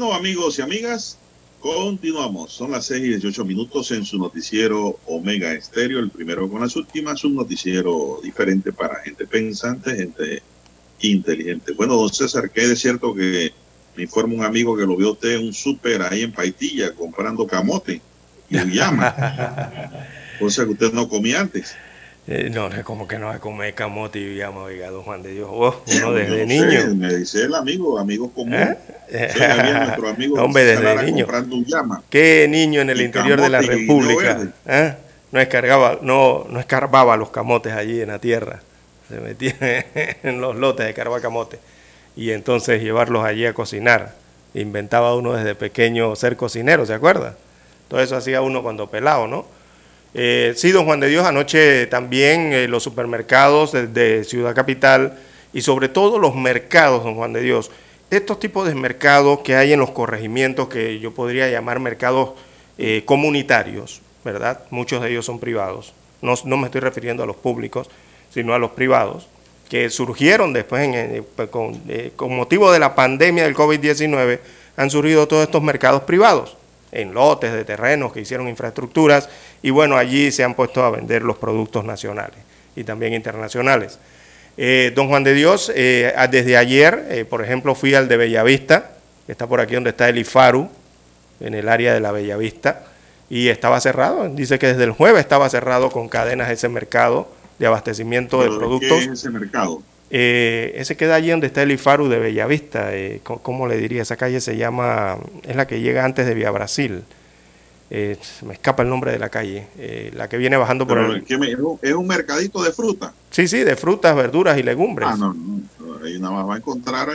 Bueno, amigos y amigas, continuamos. Son las 6 y 18 minutos en su noticiero Omega Estéreo, el primero con las últimas, un noticiero diferente para gente pensante, gente inteligente. Bueno, don César, que es cierto que me informa un amigo que lo vio usted en un súper ahí en Paitilla comprando camote y llama. Cosa que usted no comía antes. Eh, no, como que no se come camote y llama, oiga, don Juan de Dios. Oh, uno desde no niño. sé, me dice el amigo, amigo común. ¿Eh? Sí, nuestro amigo Hombre, desde niño. comprando un llama. ¿Qué niño en el Y interior de la República. ¿eh? no, escargaba, no, no escarbaba los camotes allí en la tierra? Se metía en los lotes de carbar camote y entonces llevarlos allí a cocinar. Inventaba uno desde pequeño ser cocinero, ¿se acuerda? Todo eso hacía uno cuando pelado, ¿no? Eh, sí, don Juan de Dios, anoche también eh, los supermercados de, Ciudad Capital y sobre todo los mercados, don Juan de Dios, estos tipos de mercados que hay en los corregimientos que yo podría llamar mercados eh, comunitarios, ¿verdad? Muchos de ellos son privados, no, me estoy refiriendo a los públicos, sino a los privados, que surgieron después en- pues, con, eh, con motivo de la pandemia del COVID-19, han surgido todos estos mercados privados en lotes de terrenos que hicieron infraestructuras y bueno, allí se han puesto a vender los productos nacionales y también internacionales. Eh, don Juan de Dios, eh, a- desde ayer, eh, por ejemplo, fui al de Bellavista, que está por aquí donde está el IFARU, en el área de la Bellavista, y estaba cerrado. Dice que desde el jueves estaba cerrado con cadenas ese mercado de abastecimiento de ¿Pero productos. ¿Qué es ese mercado? Eh, ese queda allí donde está el IFARU de Bellavista. eh, ¿Cómo le diría? Esa calle se llama, es la que llega antes de Vía Brasil. Eh, me escapa el nombre de la calle. eh, la que viene bajando por Pero, el... ¿qué me- es un- mercadito de fruta. Sí, sí, de frutas, verduras y legumbres. Ah, no, no. Ahí nada más va a encontrar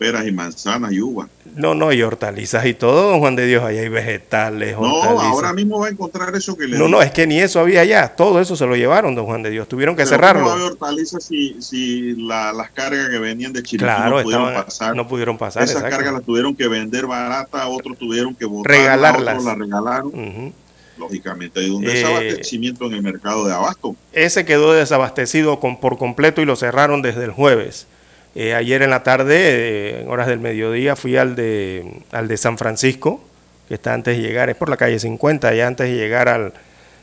peras y manzanas y uvas. No, no, y hortalizas y todo, don Juan de Dios. Ahí hay vegetales, No, hortalizas. ahora mismo va a encontrar eso que le No, digo. no, es que ni eso había allá. Todo eso se lo llevaron, don Juan de Dios. Tuvieron que Pero ¿cómo va a cerrarlo. haber hortalizas si, si la- las cargas que venían de Claro, no pudieron estaban- pasar? no pudieron pasar. Esas exacto. cargas las tuvieron que vender barata, otros tuvieron que botar, Regalarlas. otros las regalaron. Ujú. Lógicamente hay un Eh, desabastecimiento en el mercado de abasto. Ese quedó desabastecido con, por completo y lo cerraron desde el jueves. Eh, ayer en la tarde, eh, en horas del mediodía, fui al de, al de San Francisco, que está antes de llegar, es por la calle 50, ya antes de llegar al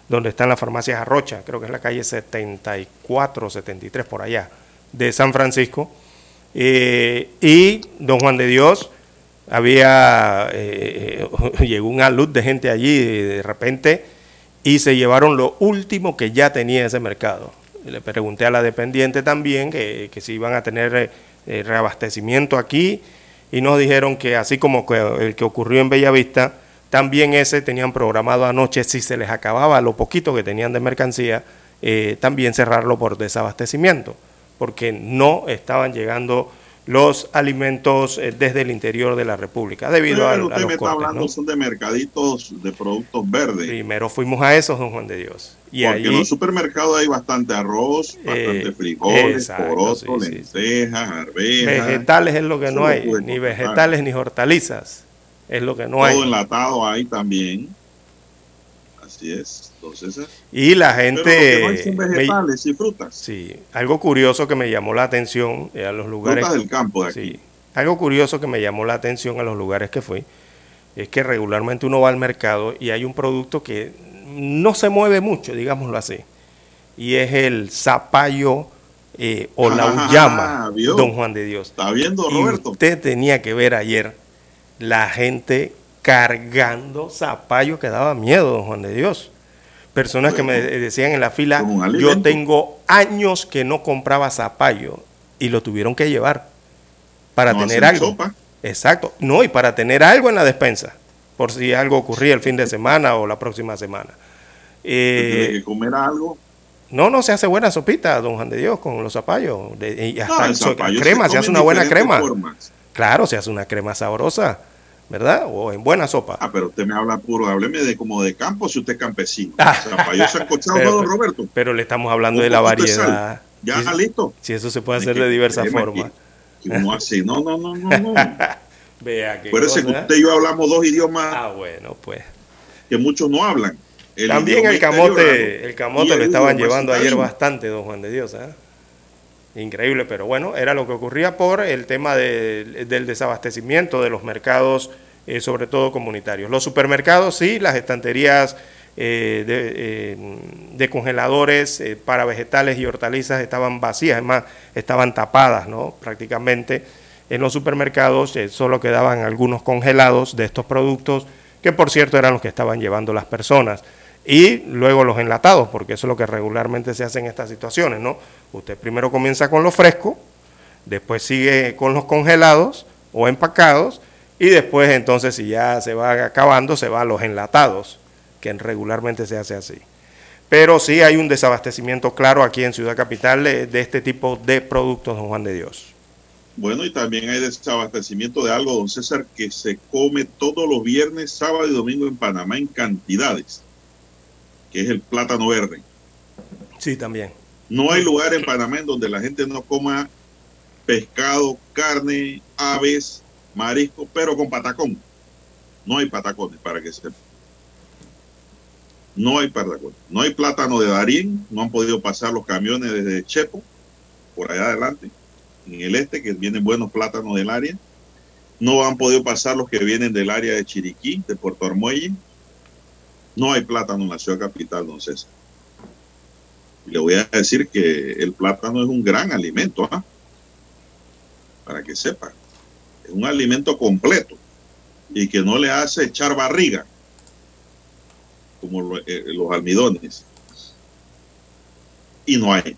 donde están las farmacias Arrocha, creo que es la calle 74, 73, por allá, de San Francisco. Eh, y don Juan de Dios, había, llegó una luz de gente allí de repente y se llevaron lo último que ya tenía ese mercado. Le pregunté a la dependiente también que, que si iban a tener eh, eh, reabastecimiento aquí y nos dijeron que así como el que ocurrió en Bellavista, también ese tenían programado anoche, si se les acababa lo poquito que tenían de mercancía, eh, también cerrarlo por desabastecimiento, porque no estaban llegando los alimentos eh, desde el interior de la República, debido a, Pero a usted los me está cortes. hablando ¿no? son de mercaditos de productos verdes. Primero fuimos a esos, don Juan de Dios. Y porque allí, en los supermercados hay bastante arroz, bastante Eh, frijoles, exacto, porotos, sí, sí, sí. lentejas, arvejas. vegetales es lo que no hay, ni vegetales ni hortalizas. Es lo que no Todo hay. enlatado hay también. Así es. Entonces, Y la pero lo que no gente... son me- vegetales y frutas. sí, algo curioso que me llamó la atención eh, a los lugares... Frutas del campo de aquí. Sí, algo curioso que me llamó la atención a los lugares que fui es que regularmente uno va al mercado y hay un producto que no se mueve mucho, digámoslo así, y es el zapallo eh, o la Ajá, uyama, ¿vio? don Juan de Dios. ¿Está viendo, Y Roberto? usted tenía que ver ayer la gente cargando zapallo que daba miedo, don Juan de Dios. Personas que me decían en la fila, yo tengo años que no compraba zapallo y lo tuvieron que llevar para No tener algo. sopa. Exacto, no, y para tener algo en la despensa, por si algo ocurría el fin de semana o la próxima semana. Eh, que comer algo. no, no se hace buena sopita, don Juan de Dios, con los zapallos. De- y hasta No, el zapallo crema, se, hace una buena crema. formas. Claro, se hace una crema sabrosa. ¿Verdad? O en buena sopa. Ah, pero usted me habla puro, hábleme de como de campo si usted es campesino. o sea, para yo pero, don Roberto. Pero le estamos hablando de la variedad. Ya, si, listo. Si eso se puede hacer de diversas formas. Que, que uno así, no, no, no, no, no. Vea que. Acuérdese que usted y yo hablamos dos idiomas. Ah, bueno, pues. Que muchos no hablan. El También el camote, el camote lo estaban llevando ayer bastante, don Juan de Dios. ¿eh? Increíble, pero bueno, era lo que ocurría por el tema de, del desabastecimiento de los mercados, eh, sobre todo comunitarios. Los supermercados sí, las estanterías eh, de, eh, de, congeladores para vegetales y hortalizas estaban vacías, además estaban tapadas ¿no? prácticamente. En los supermercados solo quedaban algunos congelados de estos productos, que por cierto eran los que estaban llevando las personas y luego los enlatados, porque eso es lo que regularmente se hace en estas situaciones, ¿no? Usted primero comienza con lo fresco, después sigue con los congelados o empacados, y después entonces si ya se va acabando, se va a los enlatados, que regularmente se hace así. Pero sí hay un desabastecimiento claro aquí en Ciudad Capital de, de este tipo de productos, don Juan de Dios. Bueno, y también hay desabastecimiento de algo, don César, que se come todos los viernes, sábado y domingo en Panamá en cantidades que es el plátano verde. Sí, también. No hay lugar en Panamá en donde la gente no coma pescado, carne, aves, marisco, pero con patacón. No hay patacones, para que sepan. No hay patacones. No hay plátano de Darien. No han podido pasar los camiones desde Chepo, por allá adelante, en el este, que vienen buenos plátanos del área. No han podido pasar los que vienen del área de Chiriquí, de Puerto Armuelle. No hay plátano en la ciudad capital, don César. Le voy a decir que el plátano es un gran alimento, ¿ah? para que sepa. Es un alimento completo y que no le hace echar barriga, como eh, los almidones. Y no hay.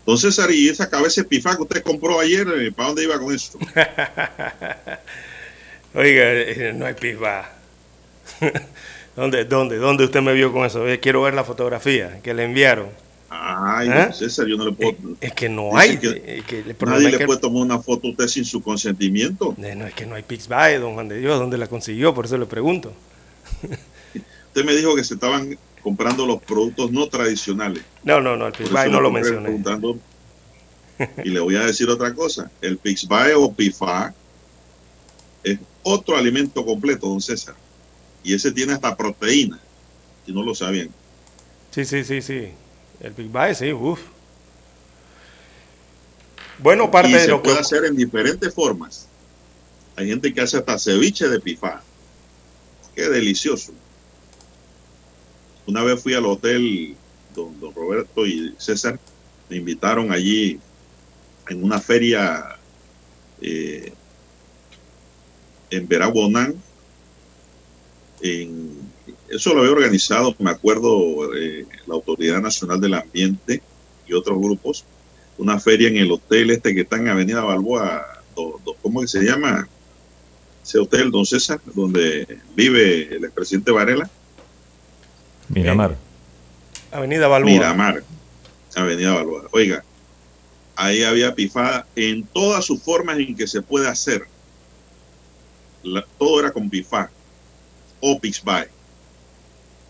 Entonces, César, y esa cabeza pifá que usted compró ayer, eh, ¿para dónde iba con eso? Oiga, eh, no hay pifá. ¿Dónde, dónde, dónde usted me vio con eso? Quiero ver la fotografía que le enviaron. Ay, ¿Eh? César, yo no le puedo. Es, es que no hay. Que, que nadie le que... puede tomar una foto a usted sin su consentimiento. No, es que no hay Pixbuy, don Juan de Dios. ¿Dónde la consiguió? Por eso le pregunto. usted me dijo que se estaban comprando los productos no tradicionales. No, no, no, el Pixbuy no lo mencioné. Y le voy a decir otra cosa. El Pixbuy o Pifa es otro alimento completo, don César. Y ese tiene hasta proteína, si no lo sabían. Sí, sí, sí, sí. El Big sí, uff. Bueno, parte y de se lo puede que... hacer en diferentes formas. Hay gente que hace hasta ceviche de pifá. Qué delicioso. Una vez fui al hotel don, don Roberto y César, me invitaron allí en una feria eh, en Verabonán, en, eso lo había organizado, me acuerdo, eh, la Autoridad Nacional del Ambiente y otros grupos, una feria en el hotel este que está en Avenida Balboa, do, do, ¿cómo que se llama? Ese hotel, don César, donde vive el expresidente Varela. Miramar. Eh, Avenida Balboa. Miramar, Avenida Balboa. Oiga, ahí había pifada en todas sus formas en que se puede hacer. La, todo era con pifá o Pixby.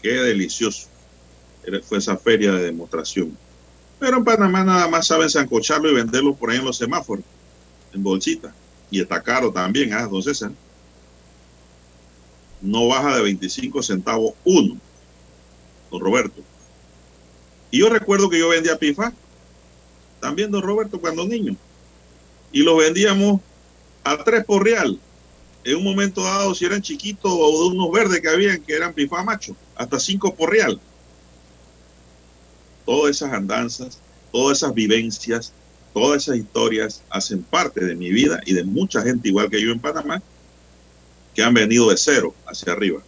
Qué delicioso. Fue esa feria de demostración. Pero en Panamá nada más saben sancocharlo y venderlo por ahí en los semáforos, en bolsita. Y está caro también, ¿ah, don César? No baja de 25 centavos uno, don Roberto. Y yo recuerdo que yo vendía pifa, también don Roberto, cuando niño. Y los vendíamos a tres por real en un momento dado, si eran chiquitos o de unos verdes que habían, que eran pifá macho, hasta cinco por real. Todas esas andanzas, todas esas vivencias, todas esas historias hacen parte de mi vida y de mucha gente igual que yo en Panamá, que han venido de cero hacia arriba.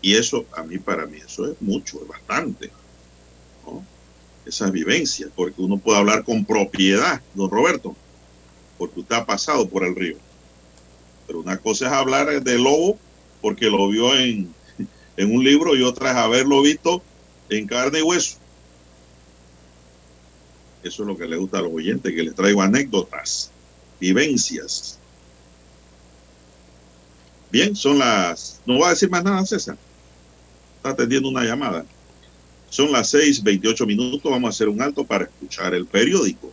Y eso, a mí, para mí, eso es mucho, es bastante. Esas vivencias, porque uno puede hablar con propiedad, don Roberto, porque usted ha pasado por el río. Pero una cosa es hablar de lobo porque lo vio en, en un libro y otra es haberlo visto en carne y hueso. Eso es lo que le gusta a los oyentes, que les traigo anécdotas, vivencias. Bien, son las... No voy a decir más nada, César. Está atendiendo una llamada. Son las 6:28 minutos. Vamos a hacer un alto para escuchar el periódico.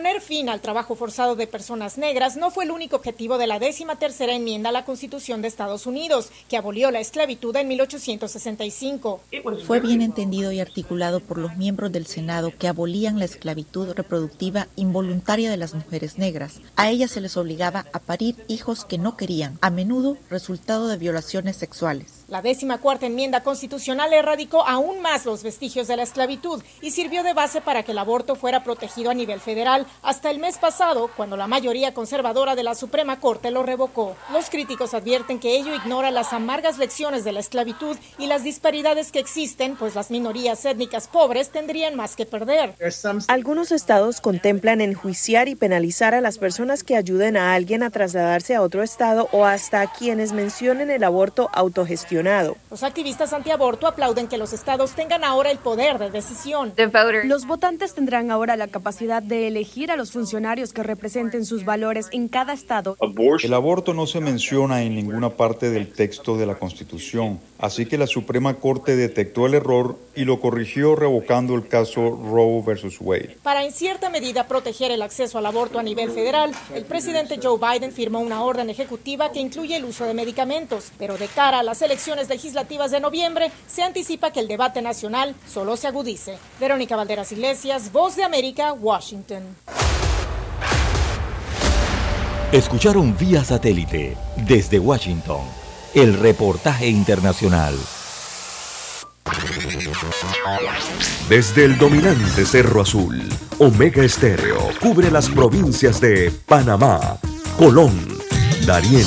Poner fin al trabajo forzado de personas negras no fue el único objetivo de la décima tercera enmienda a la Constitución de Estados Unidos, que abolió la esclavitud en 1865. Fue bien entendido y articulado por los miembros del Senado que abolían la esclavitud reproductiva involuntaria de las mujeres negras. A ellas se les obligaba a parir hijos que no querían, a menudo resultado de violaciones sexuales. La décima cuarta enmienda constitucional erradicó aún más los vestigios de la esclavitud y sirvió de base para que el aborto fuera protegido a nivel federal hasta el mes pasado, cuando la mayoría conservadora de la Suprema Corte lo revocó. Los críticos advierten que ello ignora las amargas lecciones de la esclavitud y las disparidades que existen, pues las minorías étnicas pobres tendrían más que perder. Algunos estados contemplan enjuiciar y penalizar a las personas que ayuden a alguien a trasladarse a otro estado o hasta a quienes mencionen el aborto autogestionado. Los activistas antiaborto aplauden que los estados tengan ahora el poder de decisión. Los votantes tendrán ahora la capacidad de elegir a los funcionarios que representen sus valores en cada estado. El aborto no se menciona en ninguna parte del texto de la Constitución, así que la Suprema Corte detectó el error y lo corrigió revocando el caso Roe versus Wade. Para en cierta medida proteger el acceso al aborto a nivel federal, el presidente Joe Biden firmó una orden ejecutiva que incluye el uso de medicamentos, pero de cara a las elecciones legislativas de noviembre, se anticipa que el debate nacional solo se agudice. Verónica Valderas Iglesias, Voz de América, Washington. Escucharon vía satélite desde Washington el reportaje internacional. Desde el dominante Cerro Azul, Omega Estéreo cubre las provincias de Panamá, Colón, Darién,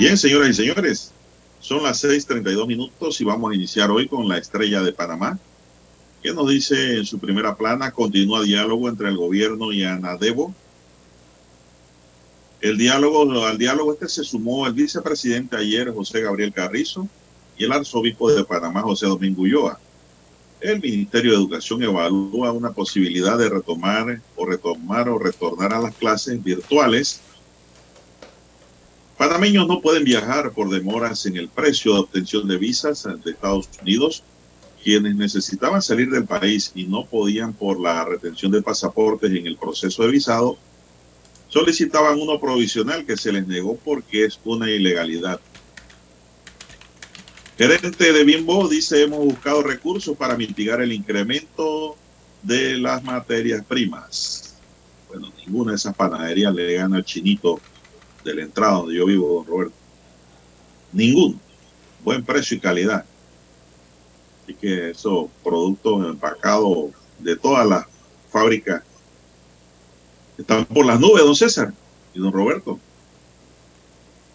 Bien, señoras y señores, son las 6:32 minutos y vamos a iniciar hoy con la estrella de Panamá, que nos dice en su primera plana, continúa diálogo entre el gobierno y Anadebo. El diálogo, al diálogo este se sumó el vicepresidente ayer, José Gabriel Carrizo, y el arzobispo de Panamá, José Domingo Ulloa. El Ministerio de Educación evalúa una posibilidad de retomar o retomar o retornar a las clases virtuales Panameños no pueden viajar por demoras en el precio de obtención de visas de Estados Unidos. Quienes necesitaban salir del país y no podían por la retención de pasaportes en el proceso de visado, solicitaban uno provisional que se les negó porque es una ilegalidad. Gerente de Bimbo dice hemos buscado recursos para mitigar el incremento de las materias primas. Bueno, ninguna de esas panaderías le gana al chinito de la entrada donde yo vivo, don Roberto. Ninguno. buen precio y calidad. Así que esos productos empacados de todas las fábricas están por las nubes, don César y don Roberto.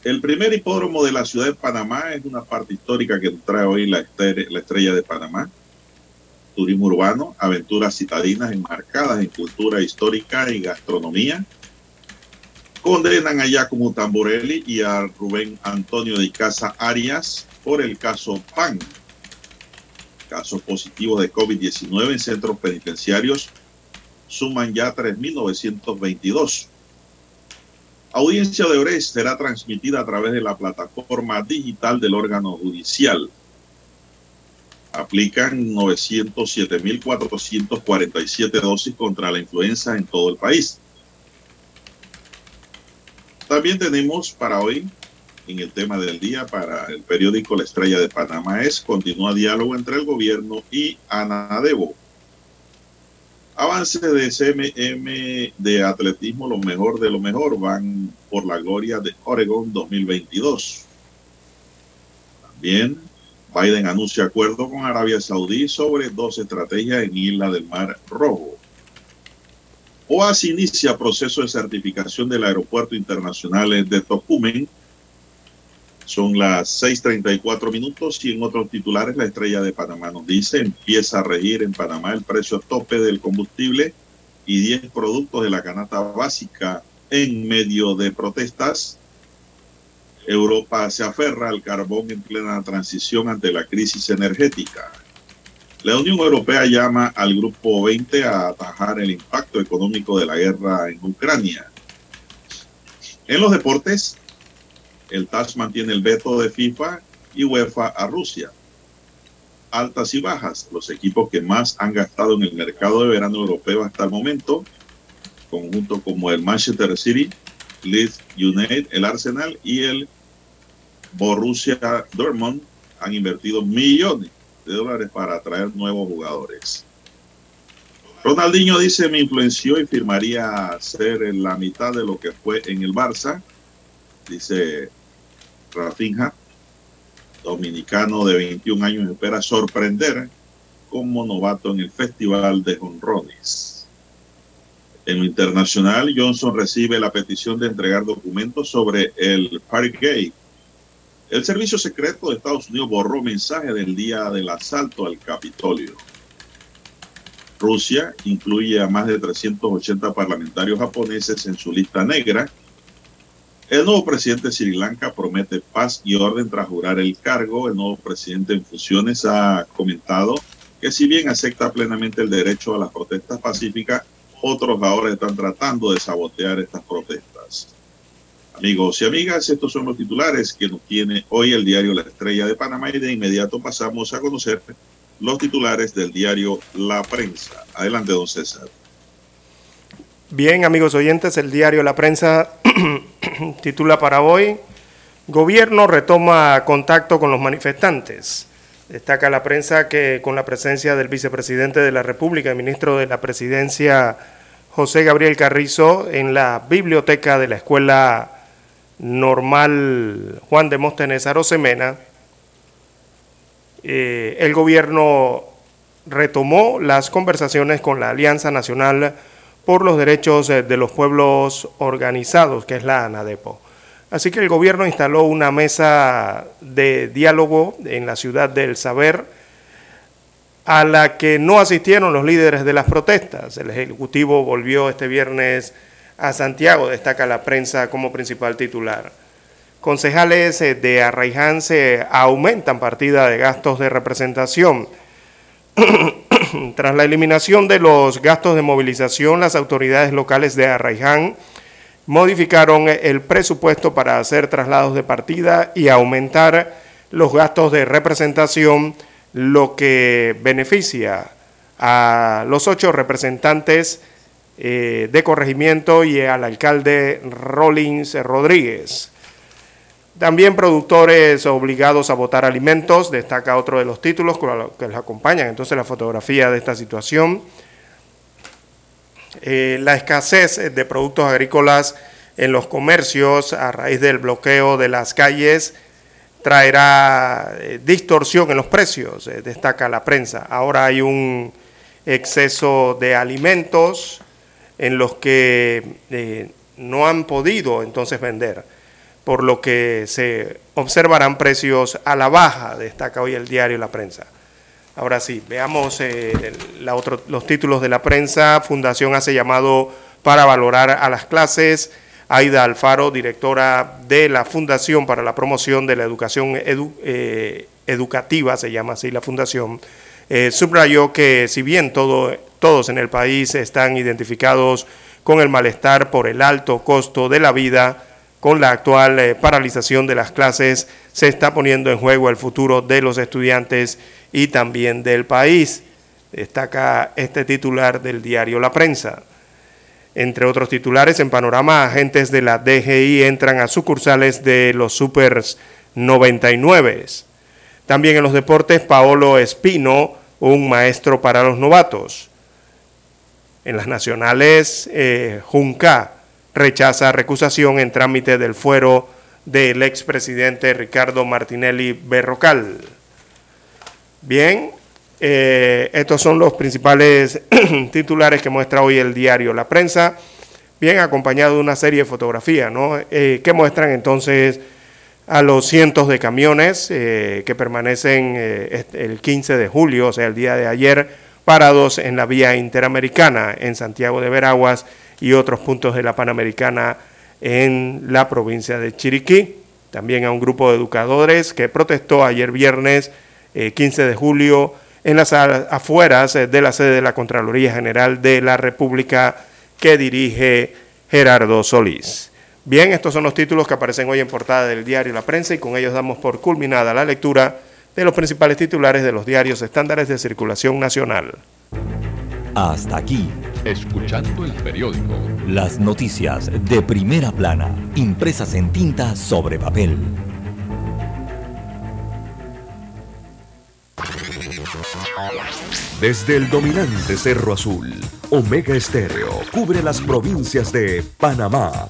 El primer hipódromo de la ciudad de Panamá es una parte histórica que trae hoy la estrella de Panamá. Turismo urbano, aventuras citadinas enmarcadas en cultura histórica y gastronomía. Condenan a Giacomo Tamborelli y a Rubén Antonio de Casa Arias por el caso PAN. Casos positivos de COVID-19 en centros penitenciarios suman ya 3.922. Audiencia de Ores será transmitida a través de la plataforma digital del órgano judicial. Aplican 907.447 dosis contra la influenza en todo el país. También tenemos para hoy, en el tema del día, para el periódico La Estrella de Panamá, es continúa diálogo entre el gobierno y Anadebo Avance de CMM de atletismo, lo mejor de lo mejor, van por la gloria de Oregon 2022. También Biden anuncia acuerdo con Arabia Saudí sobre dos estrategias en Isla del Mar Rojo. OAS inicia proceso de certificación del Aeropuerto Internacional de Tocumen son las 6.34 minutos y en otros titulares la estrella de Panamá nos dice empieza a regir en Panamá el precio tope del combustible y 10 productos de la canasta básica en medio de protestas. Europa se aferra al carbón en plena transición ante la crisis energética. La Unión Europea llama al Grupo 20 a atajar el impacto económico de la guerra en Ucrania. En los deportes, el TAS mantiene el veto de FIFA y UEFA a Rusia. Altas y bajas, los equipos que más han gastado en el mercado de verano europeo hasta el momento, conjunto como el Manchester City, Leeds United, el Arsenal y el Borussia Dortmund, han invertido millones de dólares para atraer nuevos jugadores. Ronaldinho dice, me influenció y firmaría ser la mitad de lo que fue en el Barça dice Rafinha, dominicano de 21 años, espera sorprender como novato en el Festival de Honrones. En lo internacional, Johnson recibe la petición de entregar documentos sobre el Gay. El servicio secreto de Estados Unidos borró mensaje del día del asalto al Capitolio. Rusia incluye a más de 380 parlamentarios japoneses en su lista negra el nuevo presidente de Sri Lanka promete paz y orden tras jurar el cargo. El nuevo presidente en funciones ha comentado que si bien acepta plenamente el derecho a las protestas pacíficas, otros ahora están tratando de sabotear estas protestas. Amigos y amigas, estos son los titulares que nos tiene hoy el diario La Estrella de Panamá y de inmediato pasamos a conocer los titulares del diario La Prensa. Adelante, don César. Bien, amigos oyentes, el diario La Prensa titula para hoy, Gobierno retoma contacto con los manifestantes. Destaca la prensa que con la presencia del vicepresidente de la República y ministro de la Presidencia, José Gabriel Carrizo, en la biblioteca de la Escuela Normal Juan de Móstenes Arosemena, eh, el gobierno retomó las conversaciones con la Alianza Nacional por los derechos eh, de los pueblos organizados, que es la ANADEPO. Así que el gobierno instaló una mesa de diálogo en la ciudad del Saber, a la que no asistieron los líderes de las protestas. El Ejecutivo volvió este viernes a Santiago, destaca la prensa como principal titular. Concejales de Arraiján se aumentan partida de gastos de representación. Tras la eliminación de los gastos de movilización, las autoridades locales de Arraiján modificaron el presupuesto para hacer traslados de partida y aumentar los gastos de representación, lo que beneficia a los ocho representantes eh, de corregimiento y al alcalde Rollins Rodríguez. También productores obligados a votar alimentos, destaca otro de los títulos que les acompañan entonces la fotografía de esta situación. Eh, la escasez de productos agrícolas en los comercios a raíz del bloqueo de las calles traerá eh, distorsión en los precios, destaca la prensa. Ahora hay un exceso de alimentos en los que eh, no han podido entonces vender, por lo que se observarán precios a la baja, destaca hoy el diario La Prensa. Ahora sí, veamos los títulos de la prensa. Fundación hace llamado para valorar a las clases. Aida Alfaro, directora de la Fundación para la Promoción de la Educación eh, Educativa, se llama así la fundación, eh, subrayó que si bien todos en el país están identificados con el malestar por el alto costo de la vida, con la actual eh, paralización de las clases se está poniendo en juego el futuro de los estudiantes y también del país, destaca este titular del diario La Prensa. Entre otros titulares, en panorama, agentes de la DGI entran a sucursales de los Supers 99. También en los deportes, Paolo Espino, un maestro para los novatos. En las nacionales, eh, Junca rechaza recusación en trámite del fuero del expresidente Ricardo Martinelli Berrocal. Bien, eh, estos son los principales titulares que muestra hoy el diario La Prensa, bien acompañado de una serie de fotografías, ¿no? Eh, que muestran entonces a los cientos de camiones eh, que permanecen el 15 de julio, o sea, el día de ayer, parados en la vía interamericana en Santiago de Veraguas y otros puntos de la Panamericana en la provincia de Chiriquí. También a un grupo de educadores que protestó ayer viernes 15 de julio en las afueras eh, de la sede de la Contraloría General de la República que dirige Gerardo Solís. Bien, estos son los títulos que aparecen hoy en portada del diario La Prensa y con ellos damos por culminada la lectura de los principales titulares de los diarios estándares de circulación nacional. Hasta aquí, escuchando el periódico. Las noticias de primera plana, impresas en tinta sobre papel. Desde el dominante Cerro Azul, Omega Estéreo cubre las provincias de Panamá,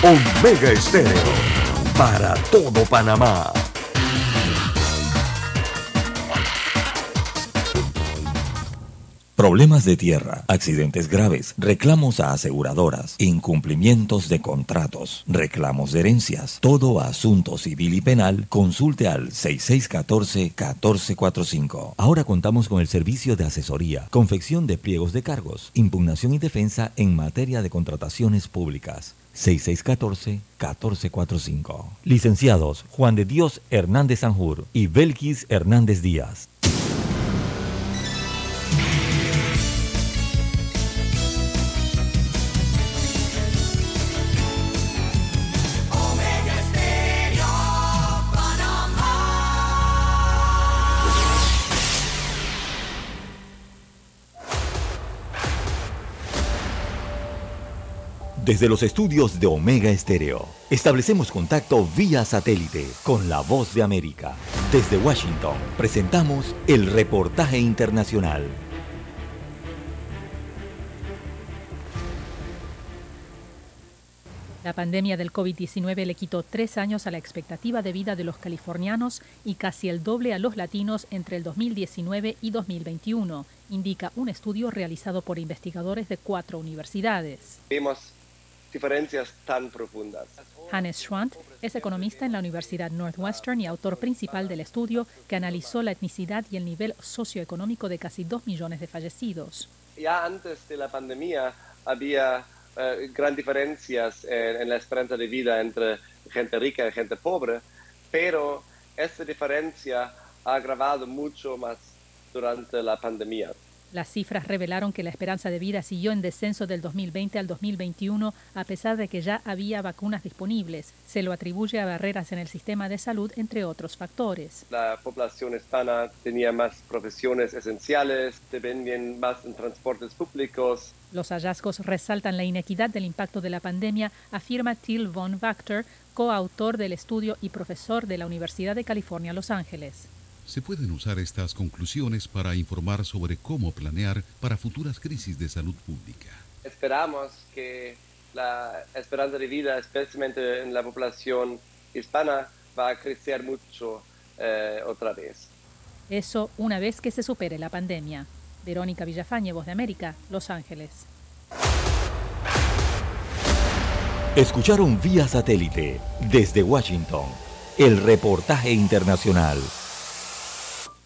Omega Estéreo para todo Panamá. Problemas de tierra, accidentes graves, reclamos a aseguradoras, incumplimientos de contratos, reclamos de herencias, todo asunto civil y penal, consulte al 6614-1445. Ahora contamos con el servicio de asesoría, confección de pliegos de cargos, impugnación y defensa en materia de contrataciones públicas. 6614-1445. Licenciados Juan de Dios Hernández Sanjur y Belkis Hernández Díaz. Desde los estudios de Omega Estéreo, establecemos contacto vía satélite con la voz de América. Desde Washington, presentamos el reportaje internacional. La pandemia del COVID-19 le quitó tres años a la expectativa de vida de los californianos y casi el doble a los latinos entre el 2019 y 2021, indica un estudio realizado por investigadores de cuatro universidades diferencias tan profundas. Hannes Schwant es economista en la Universidad Northwestern y autor principal del estudio que analizó la etnicidad y el nivel socioeconómico de casi dos millones de fallecidos. Ya antes de la pandemia había eh, grandes diferencias en, la esperanza de vida entre gente rica y gente pobre, pero esta diferencia ha agravado mucho más durante la pandemia. Las cifras revelaron que la esperanza de vida siguió en descenso del 2020 al 2021 a pesar de que ya había vacunas disponibles. Se lo atribuye a barreras en el sistema de salud, entre otros factores. La población hispana tenía más profesiones esenciales, dependían más en transportes públicos. Los hallazgos resaltan la inequidad del impacto de la pandemia, afirma Till von Wachter, coautor del estudio y profesor de la Universidad de California, Los Ángeles. Se pueden usar estas conclusiones para informar sobre cómo planear para futuras crisis de salud pública. Esperamos que la esperanza de vida, especialmente en la población hispana, va a crecer mucho eh, otra vez. Eso una vez que se supere la pandemia. Verónica Villafañe, Voz de América, Los Ángeles. Escucharon vía satélite desde Washington el reportaje internacional.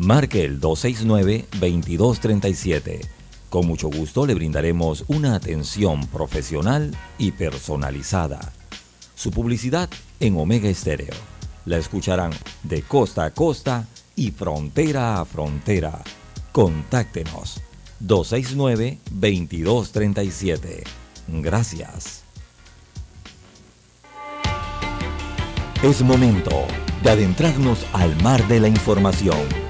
marque el 269-2237. Con mucho gusto le brindaremos una atención profesional y personalizada. Su publicidad en Omega Estéreo. La escucharán de costa a costa y frontera a frontera. Contáctenos 269-2237. Gracias. Es momento de adentrarnos al mar de la información.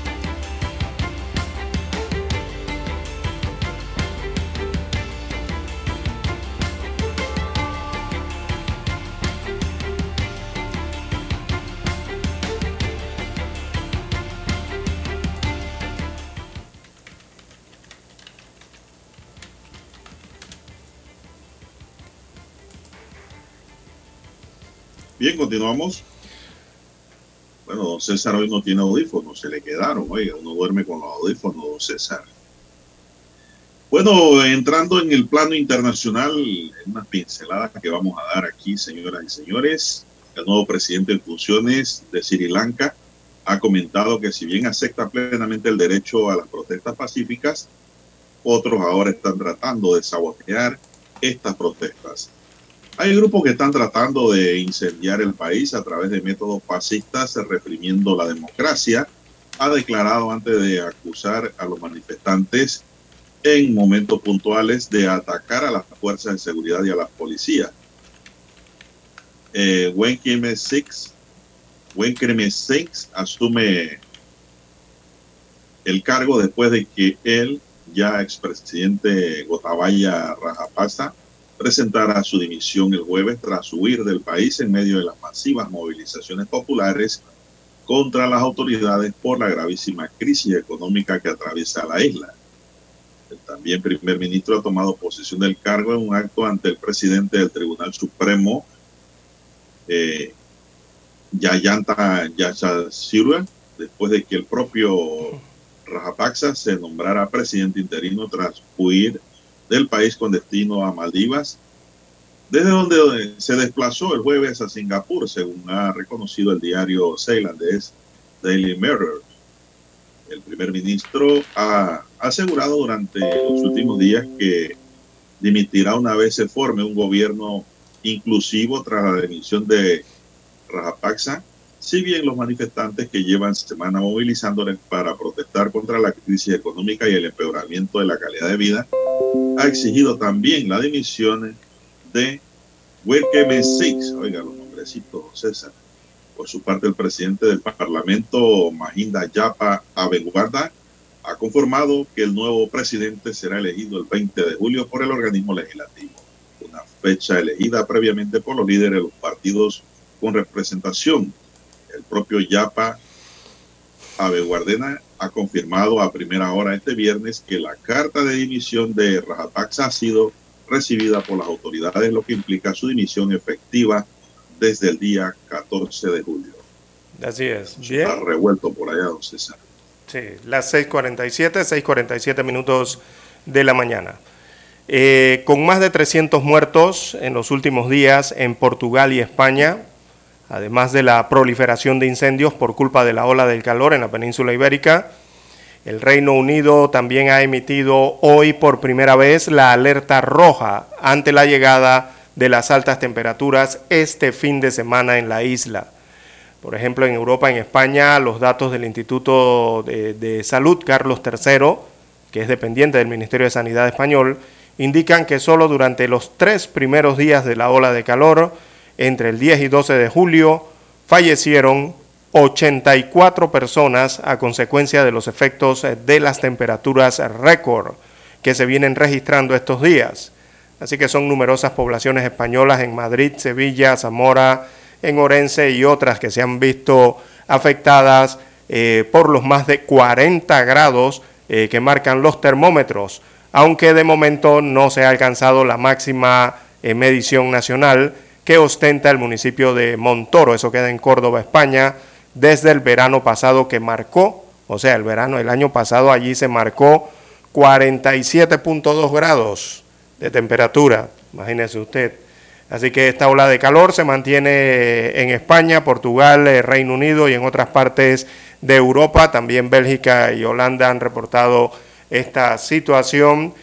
Bien, continuamos. Bueno, don César hoy no tiene audífonos, se le quedaron. Oiga, uno duerme con los audífonos, don César. Bueno, entrando en el plano internacional, unas pinceladas que vamos a dar aquí, señoras y señores, el nuevo presidente en funciones de Sri Lanka ha comentado que si bien acepta plenamente el derecho a las protestas pacíficas, otros ahora están tratando de sabotear estas protestas. Hay grupos que están tratando de incendiar el país a través de métodos fascistas, reprimiendo la democracia. Ha declarado antes de acusar a los manifestantes en momentos puntuales de atacar a las fuerzas de seguridad y a las policías. Eh, Wenkime Six asume el cargo después de que él, ya expresidente Gotabaya Rajapaksa, presentara su dimisión el jueves tras huir del país en medio de las masivas movilizaciones populares contra las autoridades por la gravísima crisis económica que atraviesa la isla. El también primer ministro ha tomado posesión del cargo en un acto ante el presidente del Tribunal Supremo, eh, Yayanta Yachasirua, después de que el propio Rajapaksa se nombrara presidente interino tras huir del país con destino a Maldivas, desde donde se desplazó el jueves a Singapur, según ha reconocido el diario ceylandés Daily Mirror. El primer ministro ha asegurado durante los últimos días que dimitirá una vez se forme un gobierno inclusivo tras la dimisión de Rajapaksa, si bien los manifestantes que llevan semana movilizándose para protestar contra la crisis económica y el empeoramiento de la calidad de vida, ha exigido también la dimisión de Welkeme Six, oiga los nombrecitos, César. Por su parte, el presidente del Parlamento, Mahinda Yapa Abenguarda, ha conformado que el nuevo presidente será elegido el 20 de julio por el organismo legislativo, una fecha elegida previamente por los líderes de los partidos con representación. El propio Yapa Abeguardena ha confirmado a primera hora este viernes que la carta de dimisión de Rajapaksa ha sido recibida por las autoridades, lo que implica su dimisión efectiva desde el día 14 de julio. Así es. Bien. Está revuelto por allá, don César. Sí, las 6.47, 6.47 minutos de la mañana. Eh, con más de 300 muertos en los últimos días en Portugal y España, además de la proliferación de incendios por culpa de la ola del calor en la península ibérica, el Reino Unido también ha emitido hoy por primera vez la alerta roja ante la llegada de las altas temperaturas este fin de semana en la isla. Por ejemplo, en Europa, en España, los datos del Instituto de, Salud Carlos III, que es dependiente del Ministerio de Sanidad español, indican que solo durante los tres primeros días de la ola de calor, entre el 10 y 12 de julio, fallecieron 84 personas a consecuencia de los efectos de las temperaturas récord que se vienen registrando estos días. Así que son numerosas poblaciones españolas en Madrid, Sevilla, Zamora, en Orense y otras que se han visto afectadas eh, por los más de 40 grados eh, que marcan los termómetros aunque de momento no se ha alcanzado la máxima eh, medición nacional que ostenta el municipio de Montoro, eso queda en Córdoba, España, desde el verano pasado que marcó, o sea, el verano del año pasado allí se marcó 47.2 grados de temperatura, imagínese usted. Así que esta ola de calor se mantiene en España, Portugal, eh, Reino Unido y en otras partes de Europa. También Bélgica y Holanda han reportado esta situación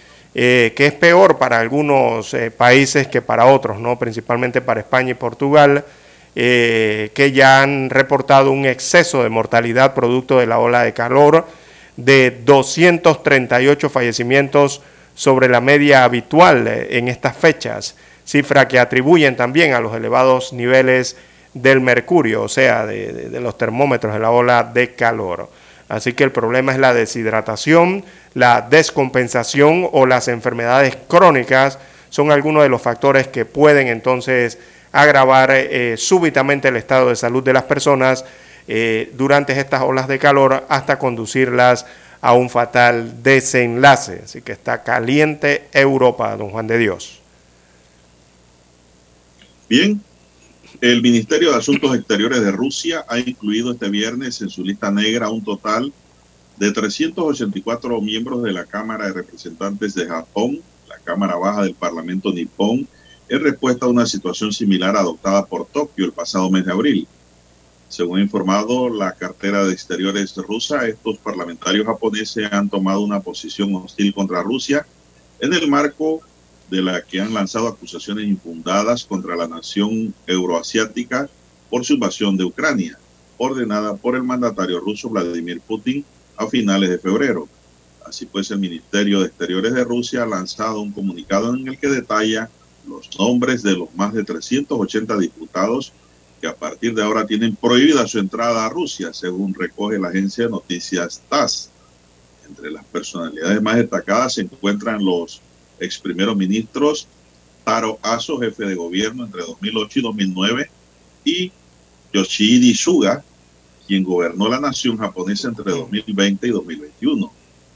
eh, que es peor para algunos eh, países que para otros, ¿no? principalmente para España y Portugal, eh, que ya han reportado un exceso de mortalidad producto de la ola de calor de 238 fallecimientos sobre la media habitual en estas fechas, cifra que atribuyen también a los elevados niveles del mercurio, o sea, de los termómetros de la ola de calor. Así que el problema es la deshidratación, la descompensación o las enfermedades crónicas son algunos de los factores que pueden entonces agravar eh, súbitamente el estado de salud de las personas eh, durante estas olas de calor hasta conducirlas a un fatal desenlace. Así que está caliente Europa, don Juan de Dios. Bien, el Ministerio de Asuntos Exteriores de Rusia ha incluido este viernes en su lista negra un total de 384 miembros de la Cámara de Representantes de Japón, la Cámara Baja del Parlamento nipón, en respuesta a una situación similar adoptada por Tokio el pasado mes de abril. Según ha informado la cartera de Exteriores rusa, estos parlamentarios japoneses han tomado una posición hostil contra Rusia en el marco de la que han lanzado acusaciones infundadas contra la nación euroasiática por su invasión de Ucrania, ordenada por el mandatario ruso Vladimir Putin a finales de febrero. Así pues, el Ministerio de Exteriores de Rusia ha lanzado un comunicado en el que detalla los nombres de los más de 380 diputados que a partir de ahora tienen prohibida su entrada a Rusia, según recoge la agencia de noticias TASS. Entre las personalidades más destacadas se encuentran los ex primeros ministros Taro Aso, jefe de gobierno entre 2008 y 2009, y Yoshihide Suga, quien gobernó la nación japonesa entre 2020 y 2021.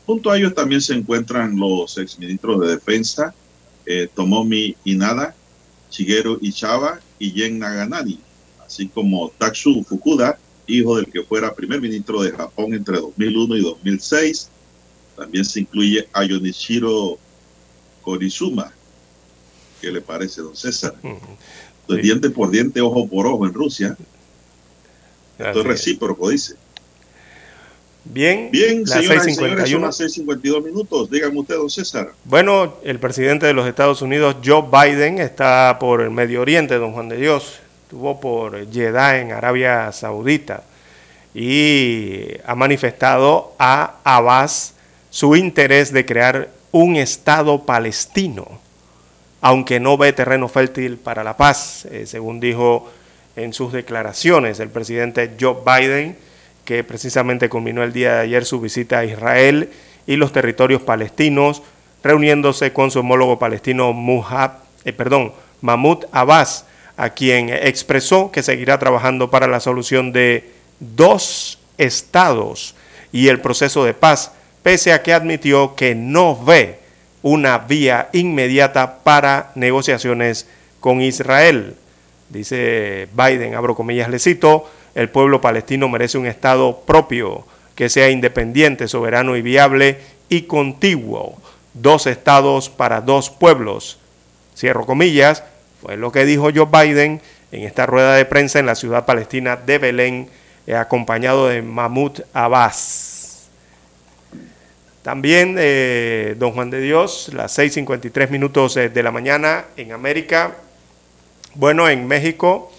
Junto a ellos también se encuentran los exministros de defensa eh, Tomomi Inada, Shigeru Ichaba y Yen Naganani, así como Tatsu Fukuda, hijo del que fuera primer ministro de Japón entre 2001 y 2006. También se incluye a Yonichiro Korizuma. ¿Qué le parece, don César? diente por diente, ojo por ojo en Rusia. Esto es recíproco, dice. Bien, Bien, las 6.52 minutos. Dígame usted, don César. Bueno, el presidente de los Estados Unidos, Joe Biden, está por el Medio Oriente, don Juan de Dios. Estuvo por Jeddah, en Arabia Saudita, y ha manifestado a Abbas su interés de crear un Estado palestino, aunque no ve terreno fértil para la paz, eh, según dijo en sus declaraciones el presidente Joe Biden, que precisamente culminó el día de ayer su visita a Israel y los territorios palestinos, reuniéndose con su homólogo palestino Muhab, eh, Mahmoud Abbas, a quien expresó que seguirá trabajando para la solución de dos estados y el proceso de paz pese a que admitió que no ve una vía inmediata para negociaciones con Israel. Dice Biden, abro comillas, le cito, el pueblo palestino merece un Estado propio, que sea independiente, soberano y viable y contiguo. Dos estados para dos pueblos. Cierro comillas, fue lo que dijo Joe Biden en esta rueda de prensa en la ciudad palestina de Belén, eh, acompañado de Mahmoud Abbas. También, eh, don Juan de Dios, las 6.53 minutos eh, de la mañana en América. Bueno, en México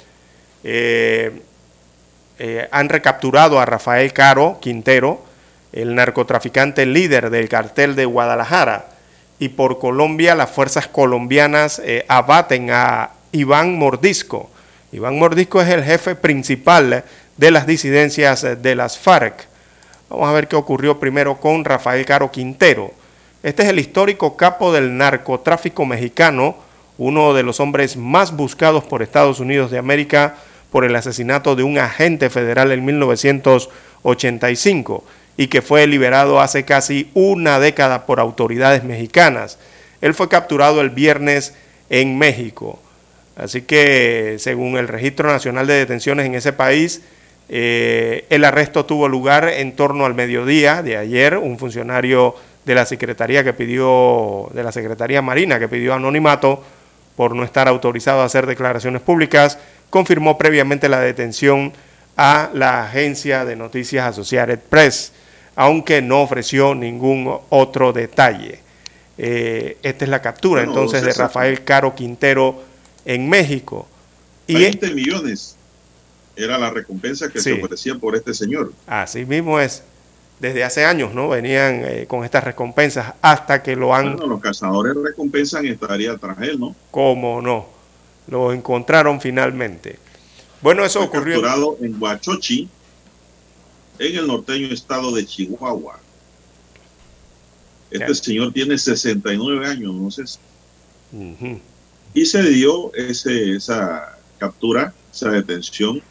han recapturado a Rafael Caro Quintero, el narcotraficante líder del cartel de Guadalajara. Y por Colombia, las fuerzas colombianas abaten a Iván Mordisco, Iván Mordisco es el jefe principal de las disidencias de las FARC. Vamos a ver qué ocurrió primero con Rafael Caro Quintero. Este es el histórico capo del narcotráfico mexicano, uno de los hombres más buscados por Estados Unidos de América por el asesinato de un agente federal en 1985 y que fue liberado hace casi una década por autoridades mexicanas. Él fue capturado el viernes en México. Así que, según el Registro Nacional de Detenciones en ese país, eh, el arresto tuvo lugar en torno al mediodía de ayer. Un funcionario de la Secretaría que pidió, de la Secretaría Marina que pidió anonimato por no estar autorizado a hacer declaraciones públicas, confirmó previamente la detención a la agencia de noticias Associated Press, aunque no ofreció ningún otro detalle. Eh, esta es la captura entonces de Rafael Caro Quintero en México. Y 20 millones era la recompensa que se ofrecía por este señor. Así mismo es. Desde hace años, ¿no? Venían eh, con estas recompensas hasta que lo han... Bueno, los cazadores recompensan y estaría tras él, ¿no? ¿Cómo no? Lo encontraron finalmente. Bueno, eso Fue ocurrió... capturado en Huachochi, en el norteño estado de Chihuahua. Este señor tiene 69 años, no sé. Y se dio ese, esa captura, esa detención,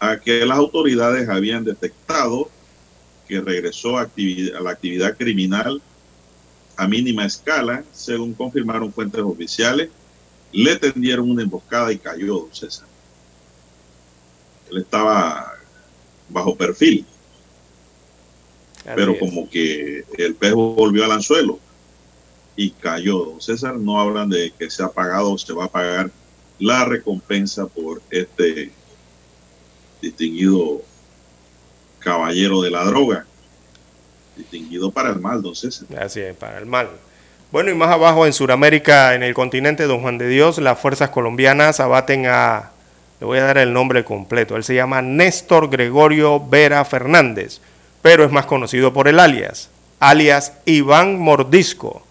a que las autoridades habían detectado que regresó a, a la actividad criminal a mínima escala, según confirmaron fuentes oficiales. Le tendieron una emboscada y cayó, don César. Él estaba bajo perfil. pero como que el pez volvió al anzuelo y cayó. César, no hablan de que se ha pagado o se va a pagar la recompensa por este distinguido caballero de la droga. Distinguido para el mal, don César. Así es, para el mal. Bueno, y más abajo en Sudamérica, en el continente Don Juan de Dios, las fuerzas colombianas abaten a, le voy a dar el nombre completo, él se llama Néstor Gregorio Vera Fernández, pero es más conocido por el alias, alias Iván Mordisco.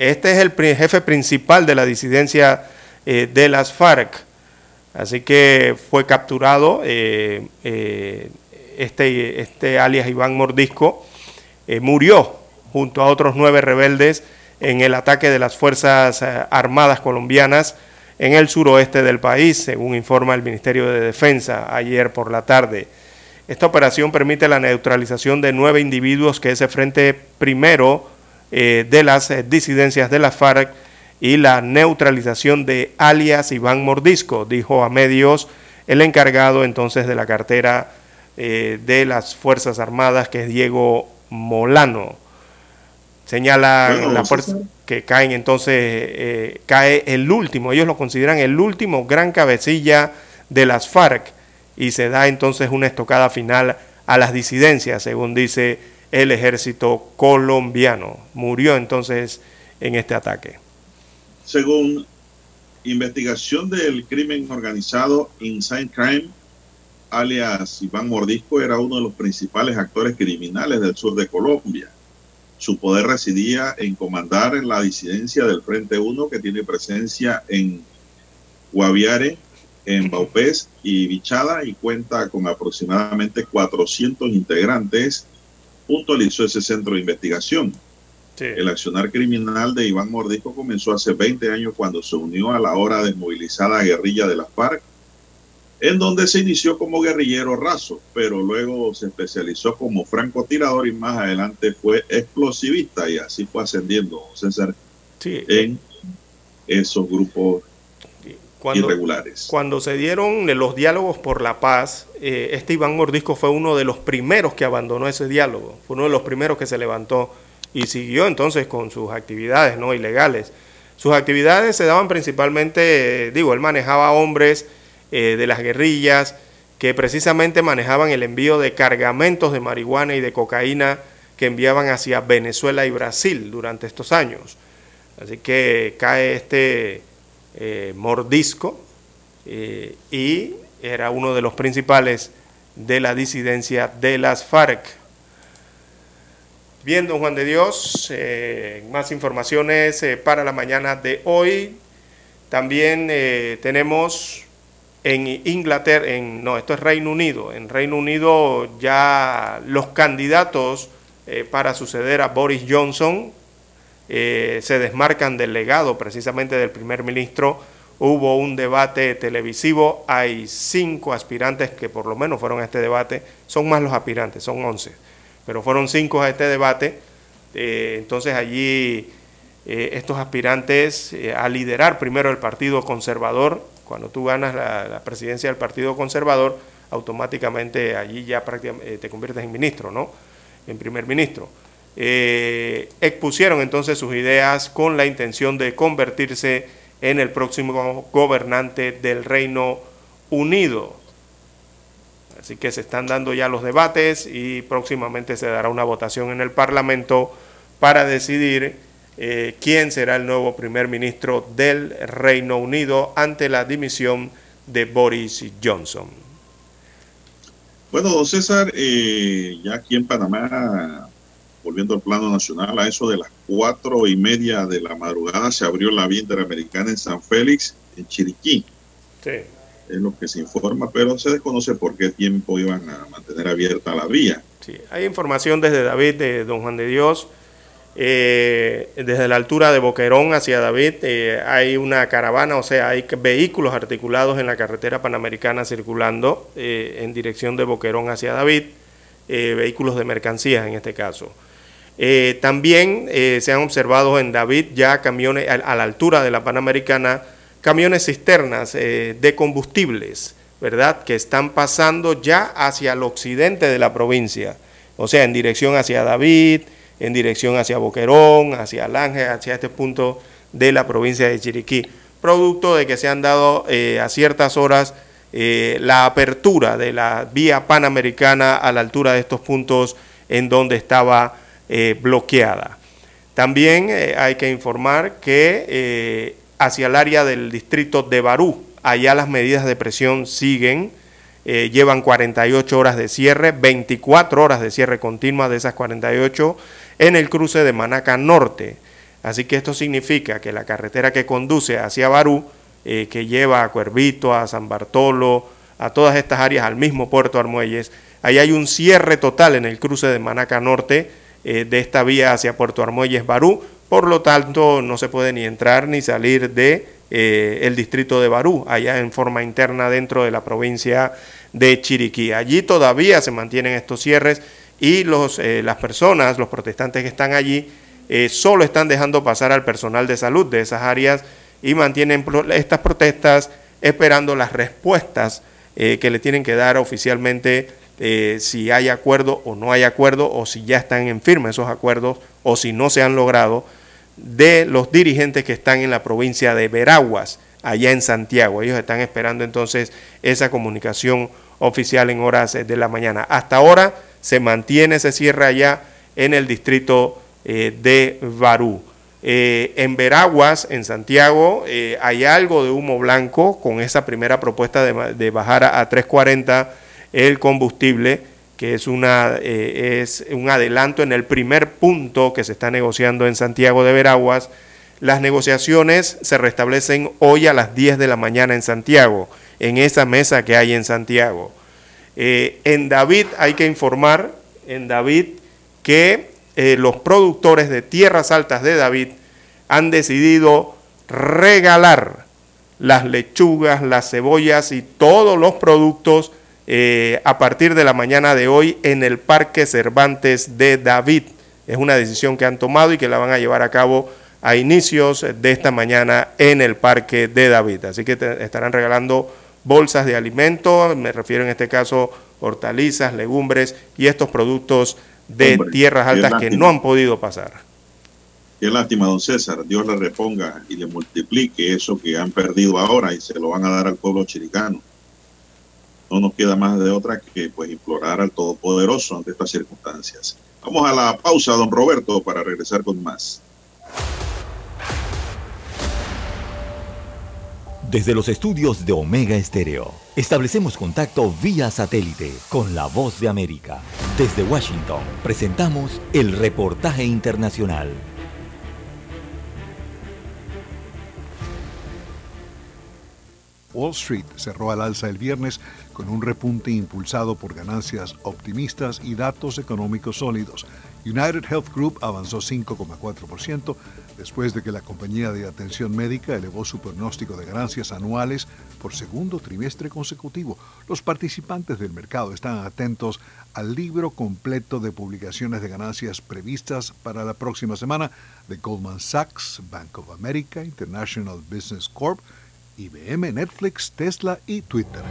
Este es el jefe principal de la disidencia eh, de las FARC. Así que fue capturado eh, eh, este, este alias Iván Mordisco. murió junto a otros nueve rebeldes en el ataque de las Fuerzas Armadas colombianas en el suroeste del país, según informa el Ministerio de Defensa ayer por la tarde. Esta operación permite la neutralización de nueve individuos que ese frente primero eh, de las eh, disidencias de la FARC y la neutralización de alias Iván Mordisco, dijo a medios el encargado entonces de la cartera eh, de las Fuerzas Armadas, que es Diego Molano. Señala la fuerza que caen entonces, cae el último, ellos lo consideran el último gran cabecilla de las FARC y se da entonces una estocada final a las disidencias, según dice el ejército colombiano. Murió entonces en este ataque. Según investigación del crimen organizado Inside Crime, alias Iván Mordisco era uno de los principales actores criminales del sur de Colombia. Su poder residía en comandar la disidencia del Frente 1 que tiene presencia en Guaviare, en Baupés y Bichada y cuenta con aproximadamente 400 integrantes puntualizó ese centro de investigación. El accionar criminal de Iván Mordisco comenzó hace 20 años cuando se unió a la ahora desmovilizada guerrilla de las FARC, en donde se inició como guerrillero raso, pero luego se especializó como francotirador y más adelante fue explosivista y así fue ascendiendo César en esos grupos irregulares. Cuando se dieron los diálogos por la paz, eh, este Iván Mordisco fue uno de los primeros que abandonó ese diálogo, fue uno de los primeros que se levantó y siguió entonces con sus actividades no ilegales. Sus actividades se daban principalmente, digo, él manejaba hombres eh, de las guerrillas que precisamente manejaban el envío de cargamentos de marihuana y de cocaína que enviaban hacia Venezuela y Brasil durante estos años. Así que cae este eh, mordisco eh, y era uno de los principales de la disidencia de las FARC. Bien, don Juan de Dios, más informaciones para la mañana de hoy. También tenemos en Inglaterra, en, no, esto es Reino Unido. En Reino Unido ya los candidatos para suceder a Boris Johnson eh, se desmarcan del legado precisamente del primer ministro. Hubo un debate televisivo, hay cinco aspirantes que por lo menos fueron a este debate, son más los aspirantes, son once, pero fueron cinco a este debate. Eh, entonces allí eh, estos aspirantes a liderar primero el Partido Conservador, cuando tú ganas la, presidencia del Partido Conservador, automáticamente allí ya prácticamente te conviertes en ministro, ¿no? En primer ministro eh, expusieron entonces sus ideas con la intención de convertirse en el próximo gobernante del Reino Unido. Así que se están dando ya los debates y próximamente se dará una votación en el Parlamento para decidir eh, quién será el nuevo primer ministro del Reino Unido ante la dimisión de Boris Johnson. Bueno, don César, eh, ya aquí en Panamá volviendo al plano nacional, a eso de las cuatro y media de la madrugada se abrió la vía interamericana en San Félix, en Chiriquí. Sí. Es lo que se informa, pero se desconoce por qué tiempo iban a mantener abierta la vía. Sí, hay información desde David, de Don Juan de Dios, eh, desde la altura de Boquerón hacia David eh, hay una caravana, o sea, hay vehículos articulados en la carretera panamericana circulando eh, en dirección de Boquerón hacia David, vehículos de mercancías en este caso. También se han observado en David ya camiones a, la altura de la Panamericana, camiones cisternas de combustibles, ¿verdad? Que están pasando ya hacia el occidente de la provincia, o sea, en dirección hacia David, en dirección hacia Boquerón, hacia Alange, hacia este punto de la provincia de Chiriquí, producto de que se han dado a ciertas horas la apertura de la vía panamericana a la altura de estos puntos en donde estaba eh, bloqueada. También eh, hay que informar que eh, hacia el área del distrito de Barú, allá las medidas de presión siguen, llevan 48 horas de cierre, 24 horas de cierre continua de esas 48 en el cruce de Manaca Norte. Así que esto significa que la carretera que conduce hacia Barú, que lleva a Cuervito, a San Bartolo, a todas estas áreas, al mismo puerto Armuelles, ahí hay un cierre total en el cruce de Manaca Norte, eh, de esta vía hacia Puerto Armuelles Barú, por lo tanto no se puede ni entrar ni salir de eh, el distrito de Barú, allá en forma interna dentro de la provincia de Chiriquí. Allí todavía se mantienen estos cierres y los, eh, las personas, los protestantes que están allí, solo están dejando pasar al personal de salud de esas áreas y mantienen estas protestas esperando las respuestas que le tienen que dar oficialmente eh, si hay acuerdo o no hay acuerdo, o si ya están en firme esos acuerdos, o si no se han logrado, de los dirigentes que están en la provincia de Veraguas, allá en Santiago. Ellos están esperando entonces esa comunicación oficial en horas de la mañana. Hasta ahora se mantiene ese cierre allá en el distrito eh, de Barú. Eh, en Veraguas, en Santiago, hay algo de humo blanco con esa primera propuesta de, bajar a, a 340 el combustible, que es, una, eh, es un adelanto en el primer punto que se está negociando en Santiago de Veraguas. Las negociaciones se restablecen hoy a las 10 de la mañana en Santiago, en esa mesa que hay en Santiago. Eh, en David hay que informar, en David, que eh, los productores de tierras altas de David han decidido regalar las lechugas, las cebollas y todos los productos eh, a partir de la mañana de hoy en el Parque Cervantes de David. Es una decisión que han tomado y que la van a llevar a cabo a inicios de esta mañana en el Parque de David. Así que te estarán regalando bolsas de alimento, me refiero en este caso hortalizas, legumbres y estos productos de Hombre, tierras altas que no han podido pasar. Qué lástima, don César. Dios le reponga y le multiplique eso que han perdido ahora y se lo van a dar al pueblo chiricano. No nos queda más de otra que pues implorar al Todopoderoso ante estas circunstancias. Vamos a la pausa, don Roberto, para regresar con más. Desde los estudios de Omega Estéreo, establecemos contacto vía satélite con la voz de América. Desde Washington, presentamos el reportaje internacional. Wall Street cerró al alza el viernes con un repunte impulsado por ganancias optimistas y datos económicos sólidos. United Health Group avanzó 5,4% después de que la compañía de atención médica elevó su pronóstico de ganancias anuales por segundo trimestre consecutivo. Los participantes del mercado están atentos al libro completo de publicaciones de ganancias previstas para la próxima semana de Goldman Sachs, Bank of America, International Business Corp, IBM, Netflix, Tesla y Twitter.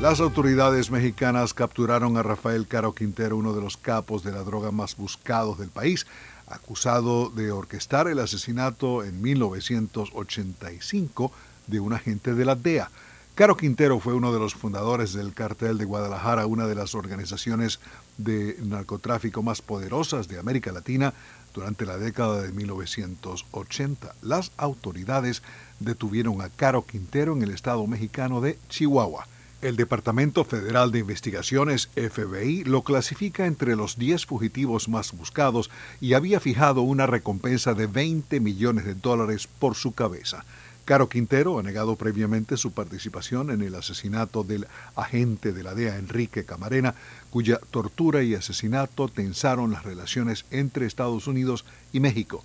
Las autoridades mexicanas capturaron a Rafael Caro Quintero, uno de los capos de la droga más buscados del país, acusado de orquestar el asesinato en 1985 de un agente de la DEA. Caro Quintero fue uno de los fundadores del Cartel de Guadalajara, una de las organizaciones de narcotráfico más poderosas de América Latina durante la década de 1980. Las autoridades detuvieron a Caro Quintero en el estado mexicano de Chihuahua. El Departamento Federal de Investigaciones, FBI, lo clasifica entre los 10 fugitivos más buscados y había fijado una recompensa de 20 millones de dólares por su cabeza. Caro Quintero ha negado previamente su participación en el asesinato del agente de la DEA Enrique Camarena, cuya tortura y asesinato tensaron las relaciones entre Estados Unidos y México.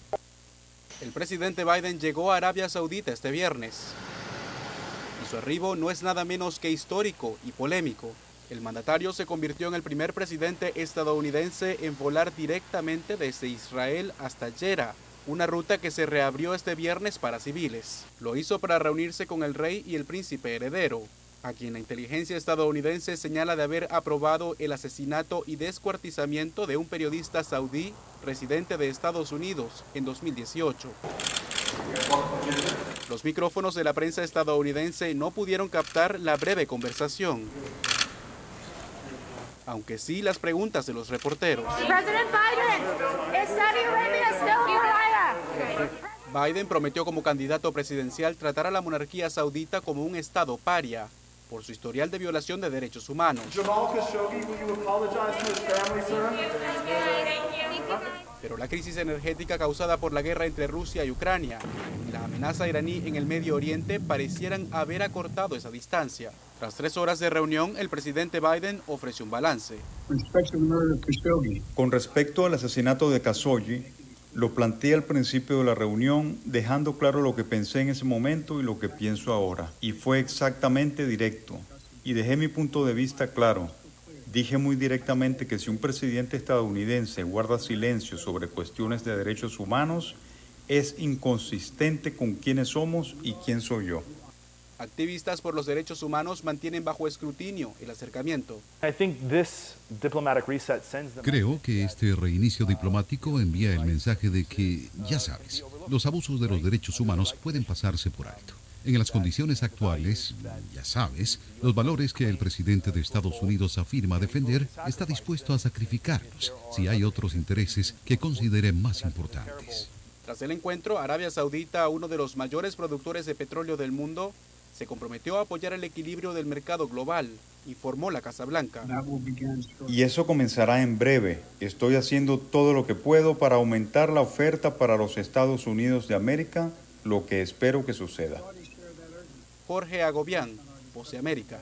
El presidente Biden llegó a Arabia Saudita este viernes. Su arribo no es nada menos que histórico y polémico. El mandatario se convirtió en el primer presidente estadounidense en volar directamente desde Israel hasta Jeddah, una ruta que se reabrió este viernes para civiles. Lo hizo para reunirse con el rey y el príncipe heredero, a quien la inteligencia estadounidense señala de haber aprobado el asesinato y descuartizamiento de un periodista saudí residente de Estados Unidos en 2018. Los micrófonos de la prensa estadounidense no pudieron captar la breve conversación, aunque sí las preguntas de los reporteros. Biden, prometió como candidato presidencial tratar a la monarquía saudita como un estado paria por su historial de violación de derechos humanos. Pero la crisis energética causada por la guerra entre Rusia y Ucrania y la amenaza iraní en el Medio Oriente parecieran haber acortado esa distancia. Tras tres horas de reunión, el presidente Biden ofreció un balance. Con respecto al asesinato de Khashoggi, lo planteé al principio de la reunión dejando claro lo que pensé en ese momento y lo que pienso ahora. Y fue exactamente directo. Y dejé mi punto de vista claro. Dije muy directamente que si un presidente estadounidense guarda silencio sobre cuestiones de derechos humanos, es inconsistente con quiénes somos y quién soy yo. Activistas por los derechos humanos mantienen bajo escrutinio el acercamiento. Creo que este reinicio diplomático envía el mensaje de que, ya sabes, los abusos de los derechos humanos pueden pasarse por alto. En las condiciones actuales, ya sabes, los valores que el presidente de Estados Unidos afirma defender está dispuesto a sacrificarlos si hay otros intereses que considere más importantes. Tras el encuentro, Arabia Saudita, uno de los mayores productores de petróleo del mundo, se comprometió a apoyar el equilibrio del mercado global, informó la Casa Blanca. Y eso comenzará en breve. Estoy haciendo todo lo que puedo para aumentar la oferta para los Estados Unidos de América, lo que espero que suceda. Jorge Agobián, Voce América.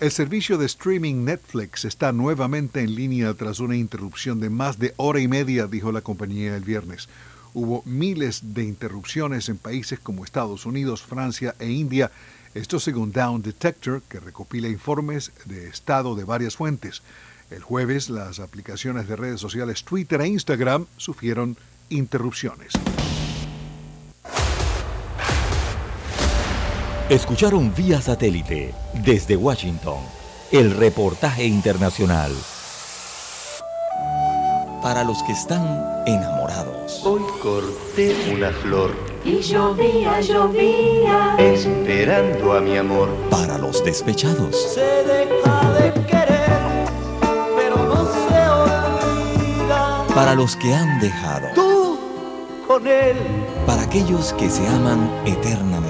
El servicio de streaming Netflix está nuevamente en línea tras una interrupción de más de hora y media, dijo la compañía el viernes. Hubo miles de interrupciones en países como Estados Unidos, Francia e India, esto según Down Detector, que recopila informes de estado de varias fuentes. El jueves, las aplicaciones de redes sociales Twitter e Instagram sufrieron interrupciones. Escucharon vía satélite desde Washington el reportaje internacional. Para los que están enamorados. Hoy corté una flor. Y llovía, llovía. Esperando a mi amor. Para los despechados. Se deja de querer, pero no se olvida. Para los que han dejado. Tú con él. Para aquellos que se aman eternamente.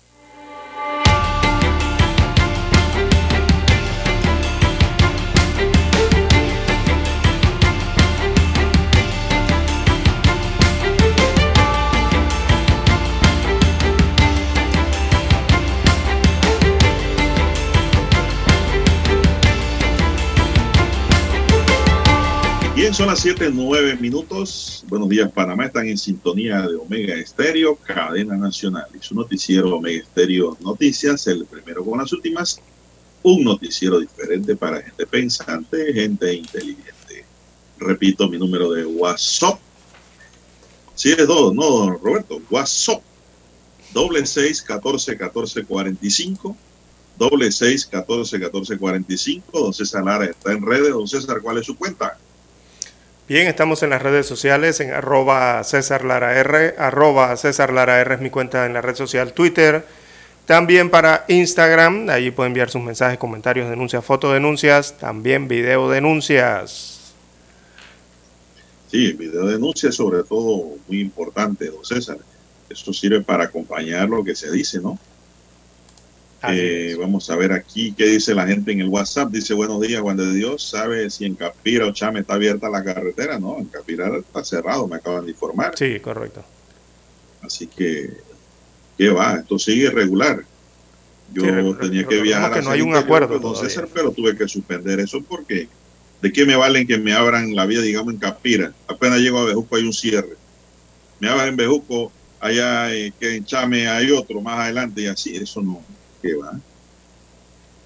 Son las 7, 9 minutos. Buenos días, Panamá. Están en sintonía de Omega Estéreo, cadena nacional. Y su noticiero Omega Estéreo Noticias, el primero con las últimas. Un noticiero diferente para gente pensante, gente inteligente. Repito mi número de WhatsApp. Sí, es dos, no, Roberto. WhatsApp. Doble seis, catorce, catorce, cuarenta y cinco. Doble seis, catorce, catorce, cuarenta y cinco. Don César Lara está en redes. Don César, ¿cuál es su cuenta? Bien, estamos en las redes sociales, en arroba César Lara R, arroba César Lara R es mi cuenta en la red social Twitter. También para Instagram, allí pueden enviar sus mensajes, comentarios, denuncias, fotodenuncias, también video denuncias. Sí, video denuncias sobre todo muy importante, don César. Esto sirve para acompañar lo que se dice, ¿no? Eh, vamos a ver aquí qué dice la gente en el WhatsApp. Dice, buenos días, Juan de Dios. ¿Sabe si en Capira o Chame está abierta la carretera? No, en Capira está cerrado, me acaban de informar. Sí, correcto. Así que, ¿qué va? Esto sigue regular. Yo Sí, tenía que viajar que no hay un acuerdo todavía. César, pero tuve que suspender eso porque ¿de qué me valen que me abran la vía, digamos, en Capira? Apenas llego a Bejuco hay un cierre. Me abran en Bejuco, allá eh, que en Chame hay otro más adelante y así, eso no, ¿qué va?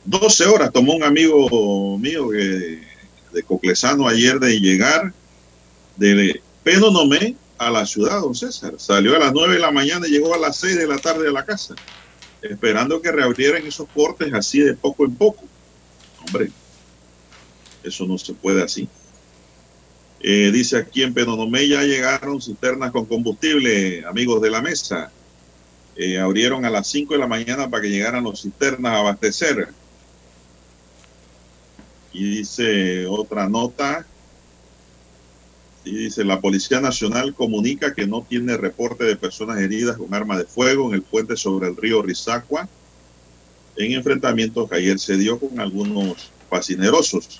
12 horas tomó un amigo mío que, de Coclesano ayer de llegar de Penonomé a la ciudad, don César. Salió a las 9 de la mañana y llegó a las 6 de la tarde a la casa, esperando que reabrieran esos cortes así de poco en poco. Hombre, eso no se puede así. Eh, dice aquí en Penonomé ya llegaron cisternas con combustible, amigos de la mesa. Eh, abrieron a las 5 de la mañana para que llegaran los cisternas a abastecer. Y dice otra nota. Y dice, la Policía Nacional comunica que no tiene reporte de personas heridas con arma de fuego en el puente sobre el río Rizacua, en enfrentamientos que ayer se dio con algunos fascinerosos.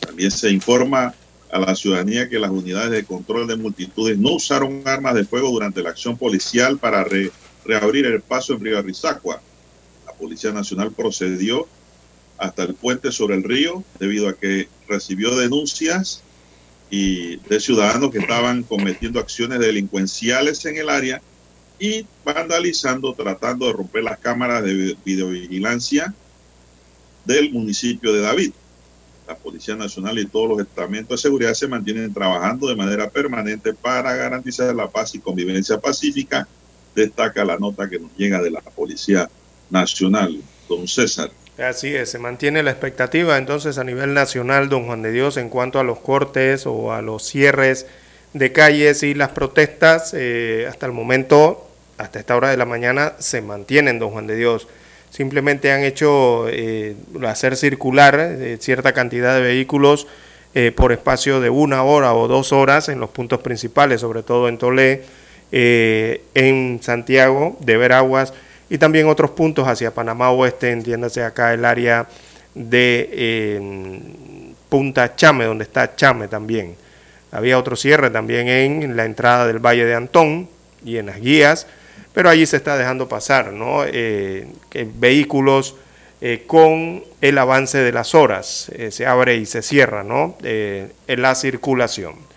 También se informa a la ciudadanía que las unidades de control de multitudes no usaron armas de fuego durante la acción policial para re- reabrir el paso en Río. La Policía Nacional procedió hasta el puente sobre el río debido a que recibió denuncias y de ciudadanos que estaban cometiendo acciones delincuenciales en el área y vandalizando, tratando de romper las cámaras de videovigilancia del municipio de David. La Policía Nacional y todos los estamentos de seguridad se mantienen trabajando de manera permanente para garantizar la paz y convivencia pacífica, destaca la nota que nos llega de la Policía Nacional. Don César. Así es, se mantiene la expectativa entonces a nivel nacional, don Juan de Dios, en cuanto a los cortes o a los cierres de calles y las protestas. eh, hasta el momento, hasta esta hora de la mañana, se mantienen, don Juan de Dios. Simplemente han hecho eh, hacer circular eh, cierta cantidad de vehículos eh, por espacio de una hora o dos horas en los puntos principales, sobre todo en Tolé, eh, en Santiago de Veraguas y también otros puntos hacia Panamá Oeste, entiéndase acá el área de eh, Punta Chame, donde está Chame también. Había otro cierre también en la entrada del Valle de Antón y en las guías, pero allí se está dejando pasar ¿no? Eh, vehículos eh, con el avance de las horas. Se abre y se cierra ¿no? la circulación.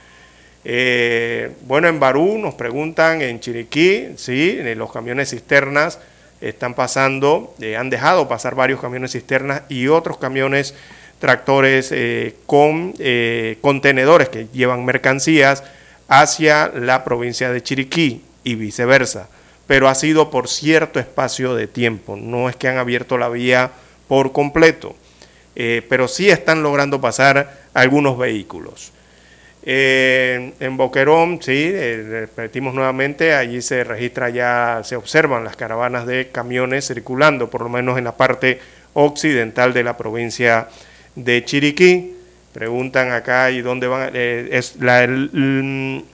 Bueno, en Barú nos preguntan, en Chiriquí, sí, los camiones cisternas están pasando, han dejado pasar varios camiones cisternas y otros camiones tractores eh, con eh, contenedores que llevan mercancías hacia la provincia de Chiriquí y viceversa, pero ha sido por cierto espacio de tiempo, no es que han abierto la vía por completo, eh, pero sí están logrando pasar algunos vehículos. En Boquerón, sí, repetimos nuevamente, allí se registra ya, se observan las caravanas de camiones circulando, por lo menos en la parte occidental de la provincia de Chiriquí. Preguntan acá y dónde van. Eh, es la, el,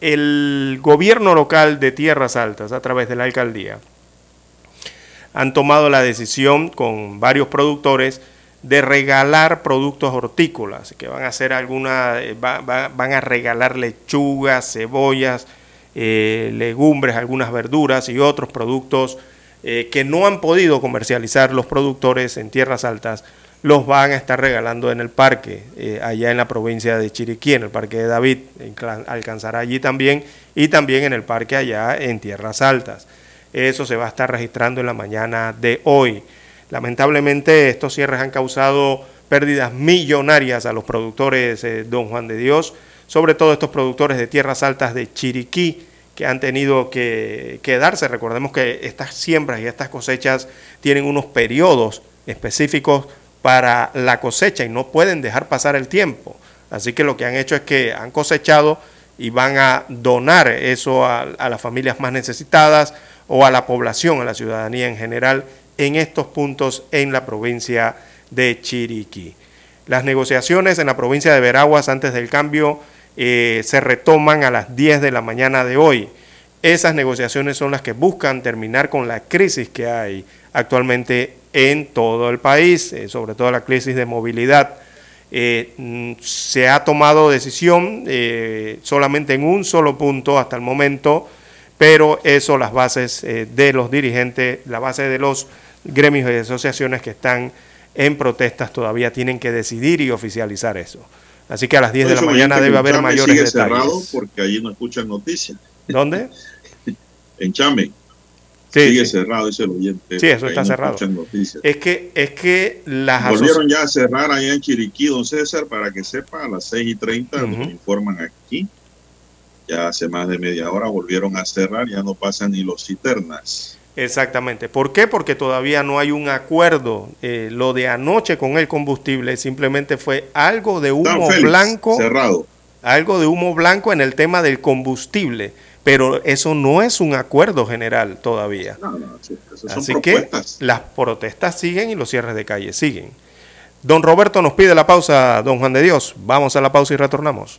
el gobierno local de Tierras Altas, a través de la alcaldía, han tomado la decisión con varios productores de regalar productos hortícolas, que van a hacer alguna, eh, van a regalar lechugas, cebollas, eh, legumbres, algunas verduras y otros productos que no han podido comercializar los productores en tierras altas los van a estar regalando en el parque, eh, allá en la provincia de Chiriquí, en el parque de David, alcanzará allí también, y también en el parque allá en Tierras Altas. Eso se va a estar registrando en la mañana de hoy. Lamentablemente estos cierres han causado pérdidas millonarias a los productores eh, Don Juan de Dios, sobre todo estos productores de Tierras Altas de Chiriquí, que han tenido que quedarse. Recordemos que estas siembras y estas cosechas tienen unos periodos específicos para la cosecha y no pueden dejar pasar el tiempo. Así que lo que han hecho es que han cosechado y van a donar eso a, las familias más necesitadas o a la población, a la ciudadanía en general, en estos puntos en la provincia de Chiriquí. Las negociaciones en la provincia de Veraguas antes del cambio eh, se retoman a las 10 de la mañana de hoy. Esas negociaciones son las que buscan terminar con la crisis que hay actualmente en todo el país, eh, sobre todo la crisis de movilidad. Eh, mm, se ha tomado decisión solamente en un solo punto hasta el momento, pero eso las bases de los dirigentes, la base de los gremios y asociaciones que están en protestas todavía tienen que decidir y oficializar eso. Así que a las 10 de la mañana debe haber mayores sigue detalles. cerrado porque allí no escuchan noticias. ¿Dónde? en Chame. Sí, sigue sí. cerrado, el oyente. Sí, eso está no cerrado. Es que, es que las Volvieron ya a cerrar allá en Chiriquí, don César, para que sepa, a las 6 y 30 nos informan aquí. Ya hace más de media hora volvieron a cerrar, ya no pasan ni los cisternas. Exactamente. ¿Por qué? Porque todavía no hay un acuerdo. Eh, lo de anoche con el combustible simplemente fue algo de humo Félix, blanco. cerrado. Algo de humo blanco en el tema del combustible. Pero eso no es un acuerdo general todavía. Así propuestas. que las protestas siguen y los cierres de calle siguen. Don Roberto nos pide la pausa, don Juan de Dios. Vamos a la pausa y retornamos.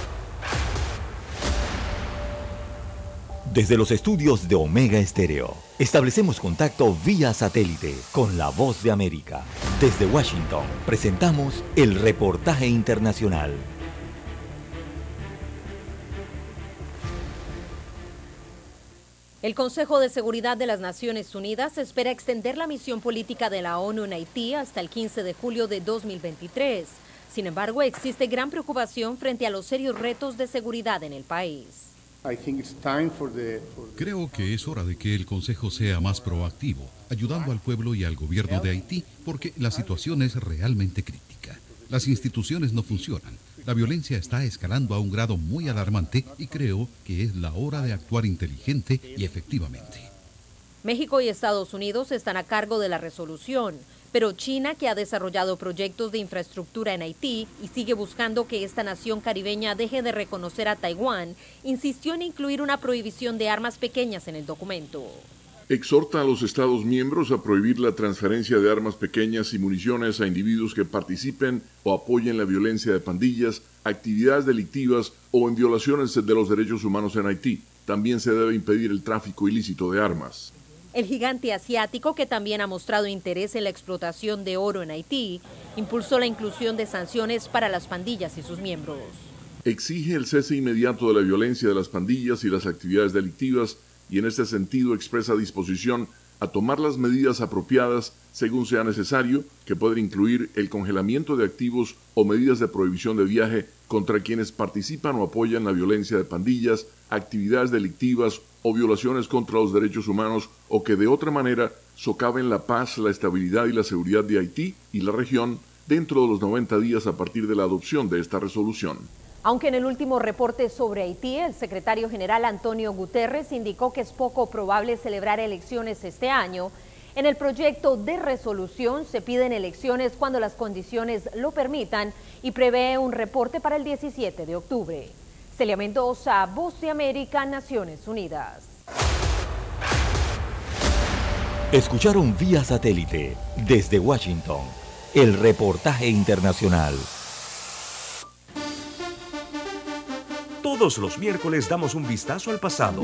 Desde los estudios de Omega Estéreo, establecemos contacto vía satélite con la voz de América. Desde Washington, presentamos el reportaje internacional. El Consejo de Seguridad de las Naciones Unidas espera extender la misión política de la ONU en Haití hasta el 15 de julio de 2023. Sin embargo, existe gran preocupación frente a los serios retos de seguridad en el país. Creo que es hora de que el Consejo sea más proactivo, ayudando al pueblo y al gobierno de Haití, porque la situación es realmente crítica. Las instituciones no funcionan, la violencia está escalando a un grado muy alarmante y creo que es la hora de actuar inteligente y efectivamente. México y Estados Unidos están a cargo de la resolución. Pero China, que ha desarrollado proyectos de infraestructura en Haití y sigue buscando que esta nación caribeña deje de reconocer a Taiwán, insistió en incluir una prohibición de armas pequeñas en el documento. Exhorta a los Estados miembros a prohibir la transferencia de armas pequeñas y municiones a individuos que participen o apoyen la violencia de pandillas, actividades delictivas o en violaciones de los derechos humanos en Haití. También se debe impedir el tráfico ilícito de armas. El gigante asiático, que también ha mostrado interés en la explotación de oro en Haití, impulsó la inclusión de sanciones para las pandillas y sus miembros. Exige el cese inmediato de la violencia de las pandillas y las actividades delictivas y en este sentido expresa disposición a tomar las medidas apropiadas según sea necesario, que pueden incluir el congelamiento de activos o medidas de prohibición de viaje contra quienes participan o apoyan la violencia de pandillas, actividades delictivas o violaciones contra los derechos humanos o que de otra manera socaven la paz, la estabilidad y la seguridad de Haití y la región dentro de los 90 días a partir de la adopción de esta resolución. Aunque en el último reporte sobre Haití, el secretario general Antonio Guterres indicó que es poco probable celebrar elecciones este año, en el proyecto de resolución se piden elecciones cuando las condiciones lo permitan y prevé un reporte para el 17 de octubre. Celia Mendoza, Voz de América, Naciones Unidas. Escucharon vía satélite desde Washington el reportaje internacional. Todos los miércoles damos un vistazo al pasado.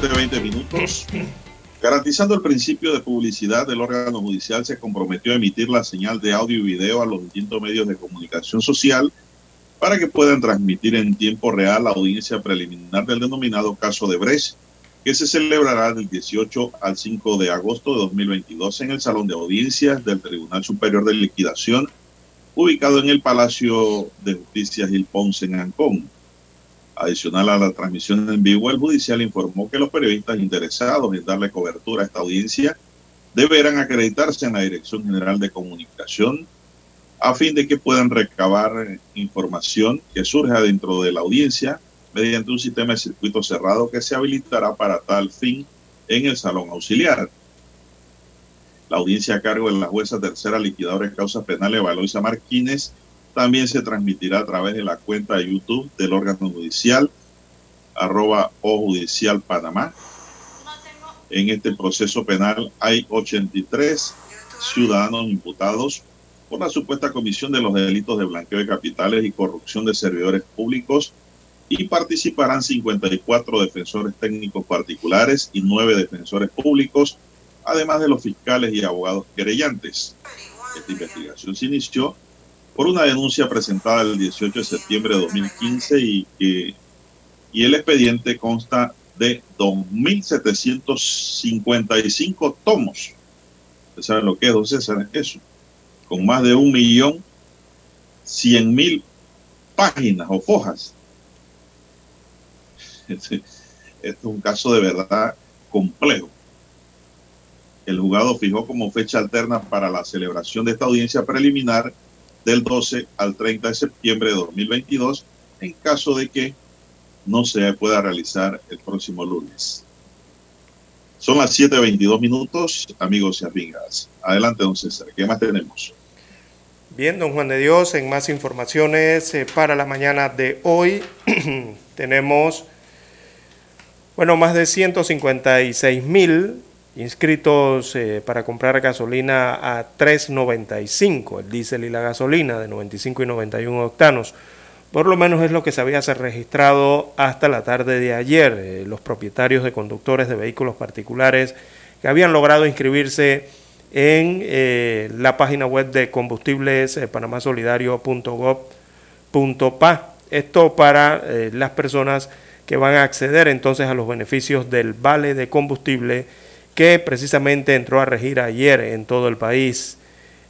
Bien, son las 7.20 minutos. Garantizando el principio de publicidad, el órgano judicial se comprometió a emitir la señal de audio y video a los distintos medios de comunicación social para que puedan transmitir en tiempo real la audiencia preliminar del denominado caso de Brecht, que se celebrará del 18 al 5 de agosto de 2022 en el Salón de Audiencias del Tribunal Superior de Liquidación, ubicado en el Palacio de Justicia Gil Ponce en Ancón. Adicional a la transmisión en vivo, el judicial informó que los periodistas interesados en darle cobertura a esta audiencia deberán acreditarse en la Dirección General de Comunicación a fin de que puedan recabar información que surja dentro de la audiencia mediante un sistema de circuito cerrado que se habilitará para tal fin en el salón auxiliar. La audiencia a cargo de la jueza tercera liquidadora de causas penales Valoisa Martínez también se transmitirá a través de la cuenta de YouTube del órgano judicial, arroba o judicial Panamá. En este proceso penal hay 83 ciudadanos imputados por la supuesta comisión de los delitos de blanqueo de capitales y corrupción de servidores públicos y participarán 54 defensores técnicos particulares y 9 defensores públicos, además de los fiscales y abogados querellantes. Esta investigación se inició por una denuncia presentada el 18 de septiembre de 2015 y, que, el expediente consta de 2.755 tomos. ¿Ustedes saben lo que es, don César? Eso. Con más de un millón cien mil páginas o fojas. Este es un caso de verdad complejo. El juzgado fijó como fecha alterna para la celebración de esta audiencia preliminar del 12 al 30 de septiembre de 2022 en caso de que no se pueda realizar el próximo lunes. Son las 7.22 minutos, amigos y amigas. Adelante, don César. ¿Qué más tenemos? Bien, don Juan de Dios, en más informaciones eh, para la mañana de hoy tenemos, bueno, más de 156 mil inscritos eh, para comprar gasolina a 3.95, el diésel y la gasolina de 95 y 91 octanos. Por lo menos es lo que se había registrado hasta la tarde de ayer. Eh, los propietarios de conductores de vehículos particulares que habían logrado inscribirse en eh, la página web de combustibles panamasolidario.gov.pa. Esto para las personas que van a acceder entonces a los beneficios del vale de combustible que precisamente entró a regir ayer en todo el país.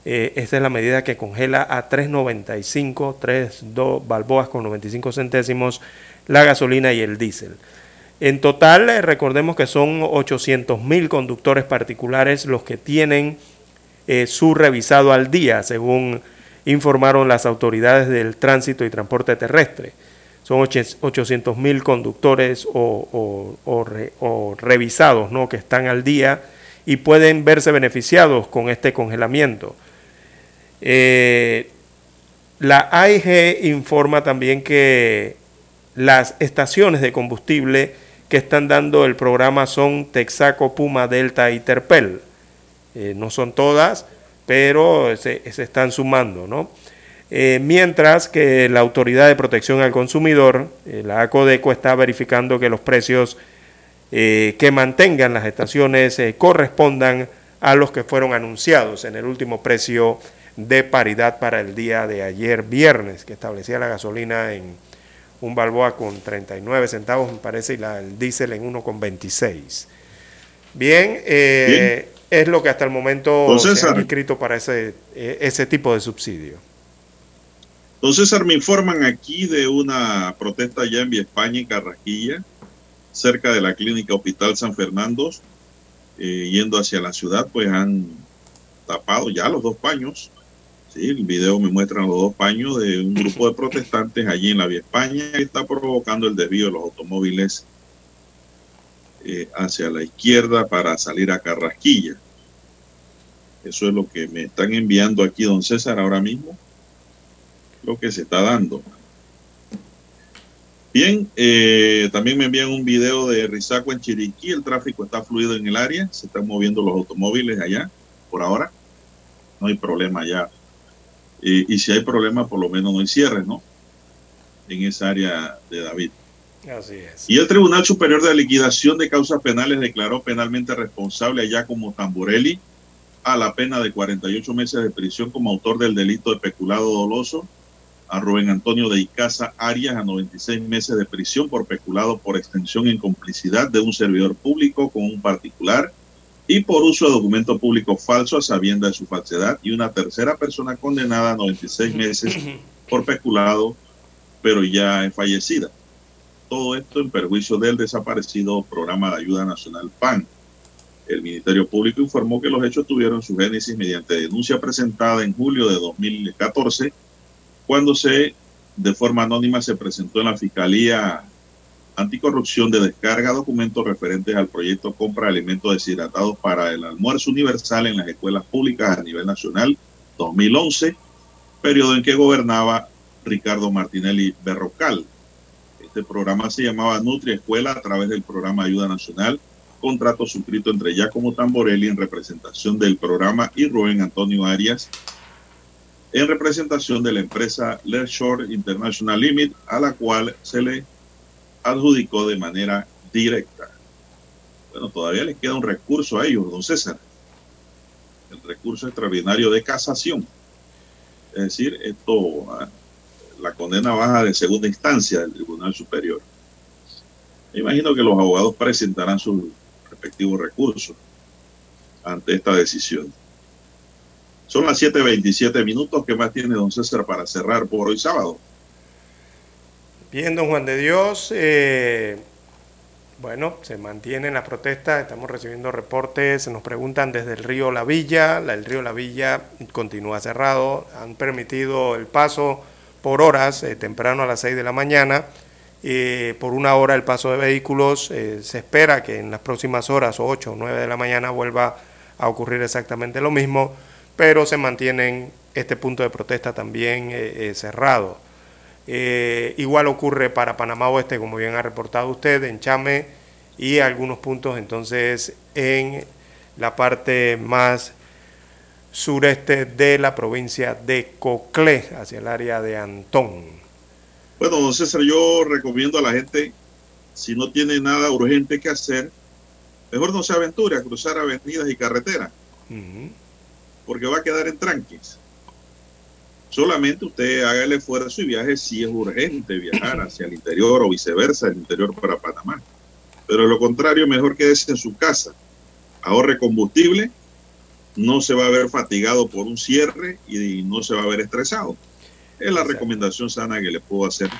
Eh, esta es la medida que congela a 3.95, 3.2 balboas con 95 centésimos la gasolina y el diésel. En total, eh, recordemos que son 800 mil conductores particulares los que tienen eh, su revisado al día, según informaron las autoridades del tránsito y transporte terrestre. Son 800 mil conductores o, revisados ¿no? que están al día y pueden verse beneficiados con este congelamiento. Eh, la AIG informa también que las estaciones de combustible que están dando el programa son Texaco, Puma, Delta y Terpel. Eh, no son todas, pero se, están sumando, ¿no? Eh, mientras que la Autoridad de Protección al Consumidor, la ACODECO, está verificando que los precios que mantengan las estaciones correspondan a los que fueron anunciados en el último precio de paridad para el día de ayer viernes, que establecía la gasolina en un balboa con 39 centavos, me parece, y la, el diésel en 1,26. Bien, eh, es lo que hasta el momento se ha inscrito para ese, eh, ese tipo de subsidio. Entonces, César, me informan aquí de una protesta ya en Vía España, y Carrasquilla, cerca de la clínica Hospital San Fernando, eh, yendo hacia la ciudad, pues han tapado ya los dos paños el video me muestra los dos paños de un grupo de protestantes allí en la Vía España que está provocando el desvío de los automóviles eh, hacia la izquierda para salir a Carrasquilla. Eso es lo que me están enviando aquí, don César, ahora mismo. Lo que se está dando. Bien, eh, también me envían un video de Rizaco en Chiriquí. El tráfico está fluido en el área. Se están moviendo los automóviles allá, por ahora. No hay problema allá y si hay problemas, por lo menos no hay cierre, ¿no? En esa área de David. Así es. Y el Tribunal Superior de Liquidación de Causas Penales declaró penalmente responsable allá como Tamborelli a la pena de 48 meses de prisión como autor del delito de peculado doloso, a Rubén Antonio de Icaza Arias a 96 meses de prisión por peculado por extensión en complicidad de un servidor público con un particular y por uso de documento público falso a sabienda de su falsedad y una tercera persona condenada a 96 meses por peculado, pero ya es fallecida. Todo esto en perjuicio del desaparecido programa de ayuda nacional PAN. El Ministerio Público informó que los hechos tuvieron su génesis mediante denuncia presentada en julio de 2014, cuando se, de forma anónima, se presentó en la Fiscalía anticorrupción de descarga documentos referentes al proyecto compra de alimentos deshidratados para el almuerzo universal en las escuelas públicas a nivel nacional 2011, periodo en que gobernaba Ricardo Martinelli Berrocal. Este programa se llamaba Nutria Escuela a través del programa Ayuda Nacional, contrato suscrito entre Giacomo Tamborelli en representación del programa y Rubén Antonio Arias en representación de la empresa Shore International Limit, a la cual se le adjudicó de manera directa. Bueno, todavía les queda un recurso a ellos, don César. El recurso extraordinario de casación. Es decir, esto, ah, la condena baja de segunda instancia del Tribunal Superior. Me imagino que los abogados presentarán sus respectivos recursos ante esta decisión. Son las 7.27 minutos. ¿Qué más tiene don César para cerrar por hoy sábado? Bien, don Juan de Dios, eh, bueno, se mantiene la protesta, estamos recibiendo reportes, se nos preguntan desde el río La Villa, el río La Villa continúa cerrado, han permitido el paso por horas, eh, temprano a las 6 de la mañana, eh, por una hora el paso de vehículos, se espera que en las próximas horas, 8 o 9 de la mañana, vuelva a ocurrir exactamente lo mismo, pero se mantiene este punto de protesta también cerrado. Eh, igual ocurre para Panamá Oeste, como bien ha reportado usted, en Chame y algunos puntos entonces en la parte más sureste de la provincia de Coclé, hacia el área de Antón. Bueno, don César, yo recomiendo a la gente, si no tiene nada urgente que hacer, mejor no se aventure a cruzar avenidas y carreteras, porque va a quedar en tranques. Solamente usted haga el esfuerzo y viaje si es urgente viajar hacia el interior o viceversa, el interior para Panamá. Pero de lo contrario, mejor quédese en su casa, ahorre combustible, no se va a ver fatigado por un cierre y no se va a ver estresado. Es la recomendación sana que le puedo hacer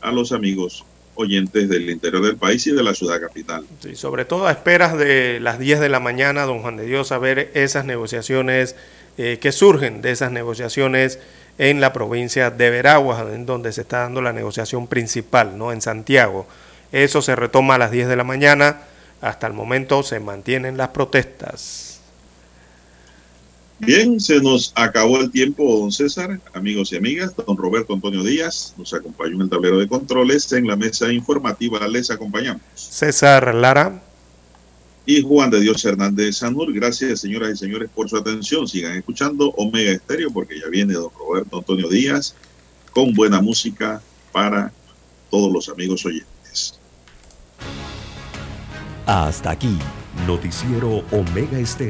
a los amigos oyentes del interior del país y de la ciudad capital. Sí, sobre todo a esperas de las 10 de la mañana, don Juan de Dios, a ver esas negociaciones eh, que surgen de esas negociaciones en la provincia de Veraguas, en donde se está dando la negociación principal, ¿no? En Santiago. Eso se retoma a las 10 de la mañana. Hasta el momento se mantienen las protestas. Bien, se nos acabó el tiempo, don César, amigos y amigas. Don Roberto Antonio Díaz nos acompañó en el tablero de controles. En la mesa informativa les acompañamos. César Lara. Y Juan de Dios Hernández Sanur. Gracias, señoras y señores, por su atención. Sigan escuchando Omega Estéreo porque ya viene don Roberto Antonio Díaz con buena música para todos los amigos oyentes. Hasta aquí, Noticiero Omega Estéreo.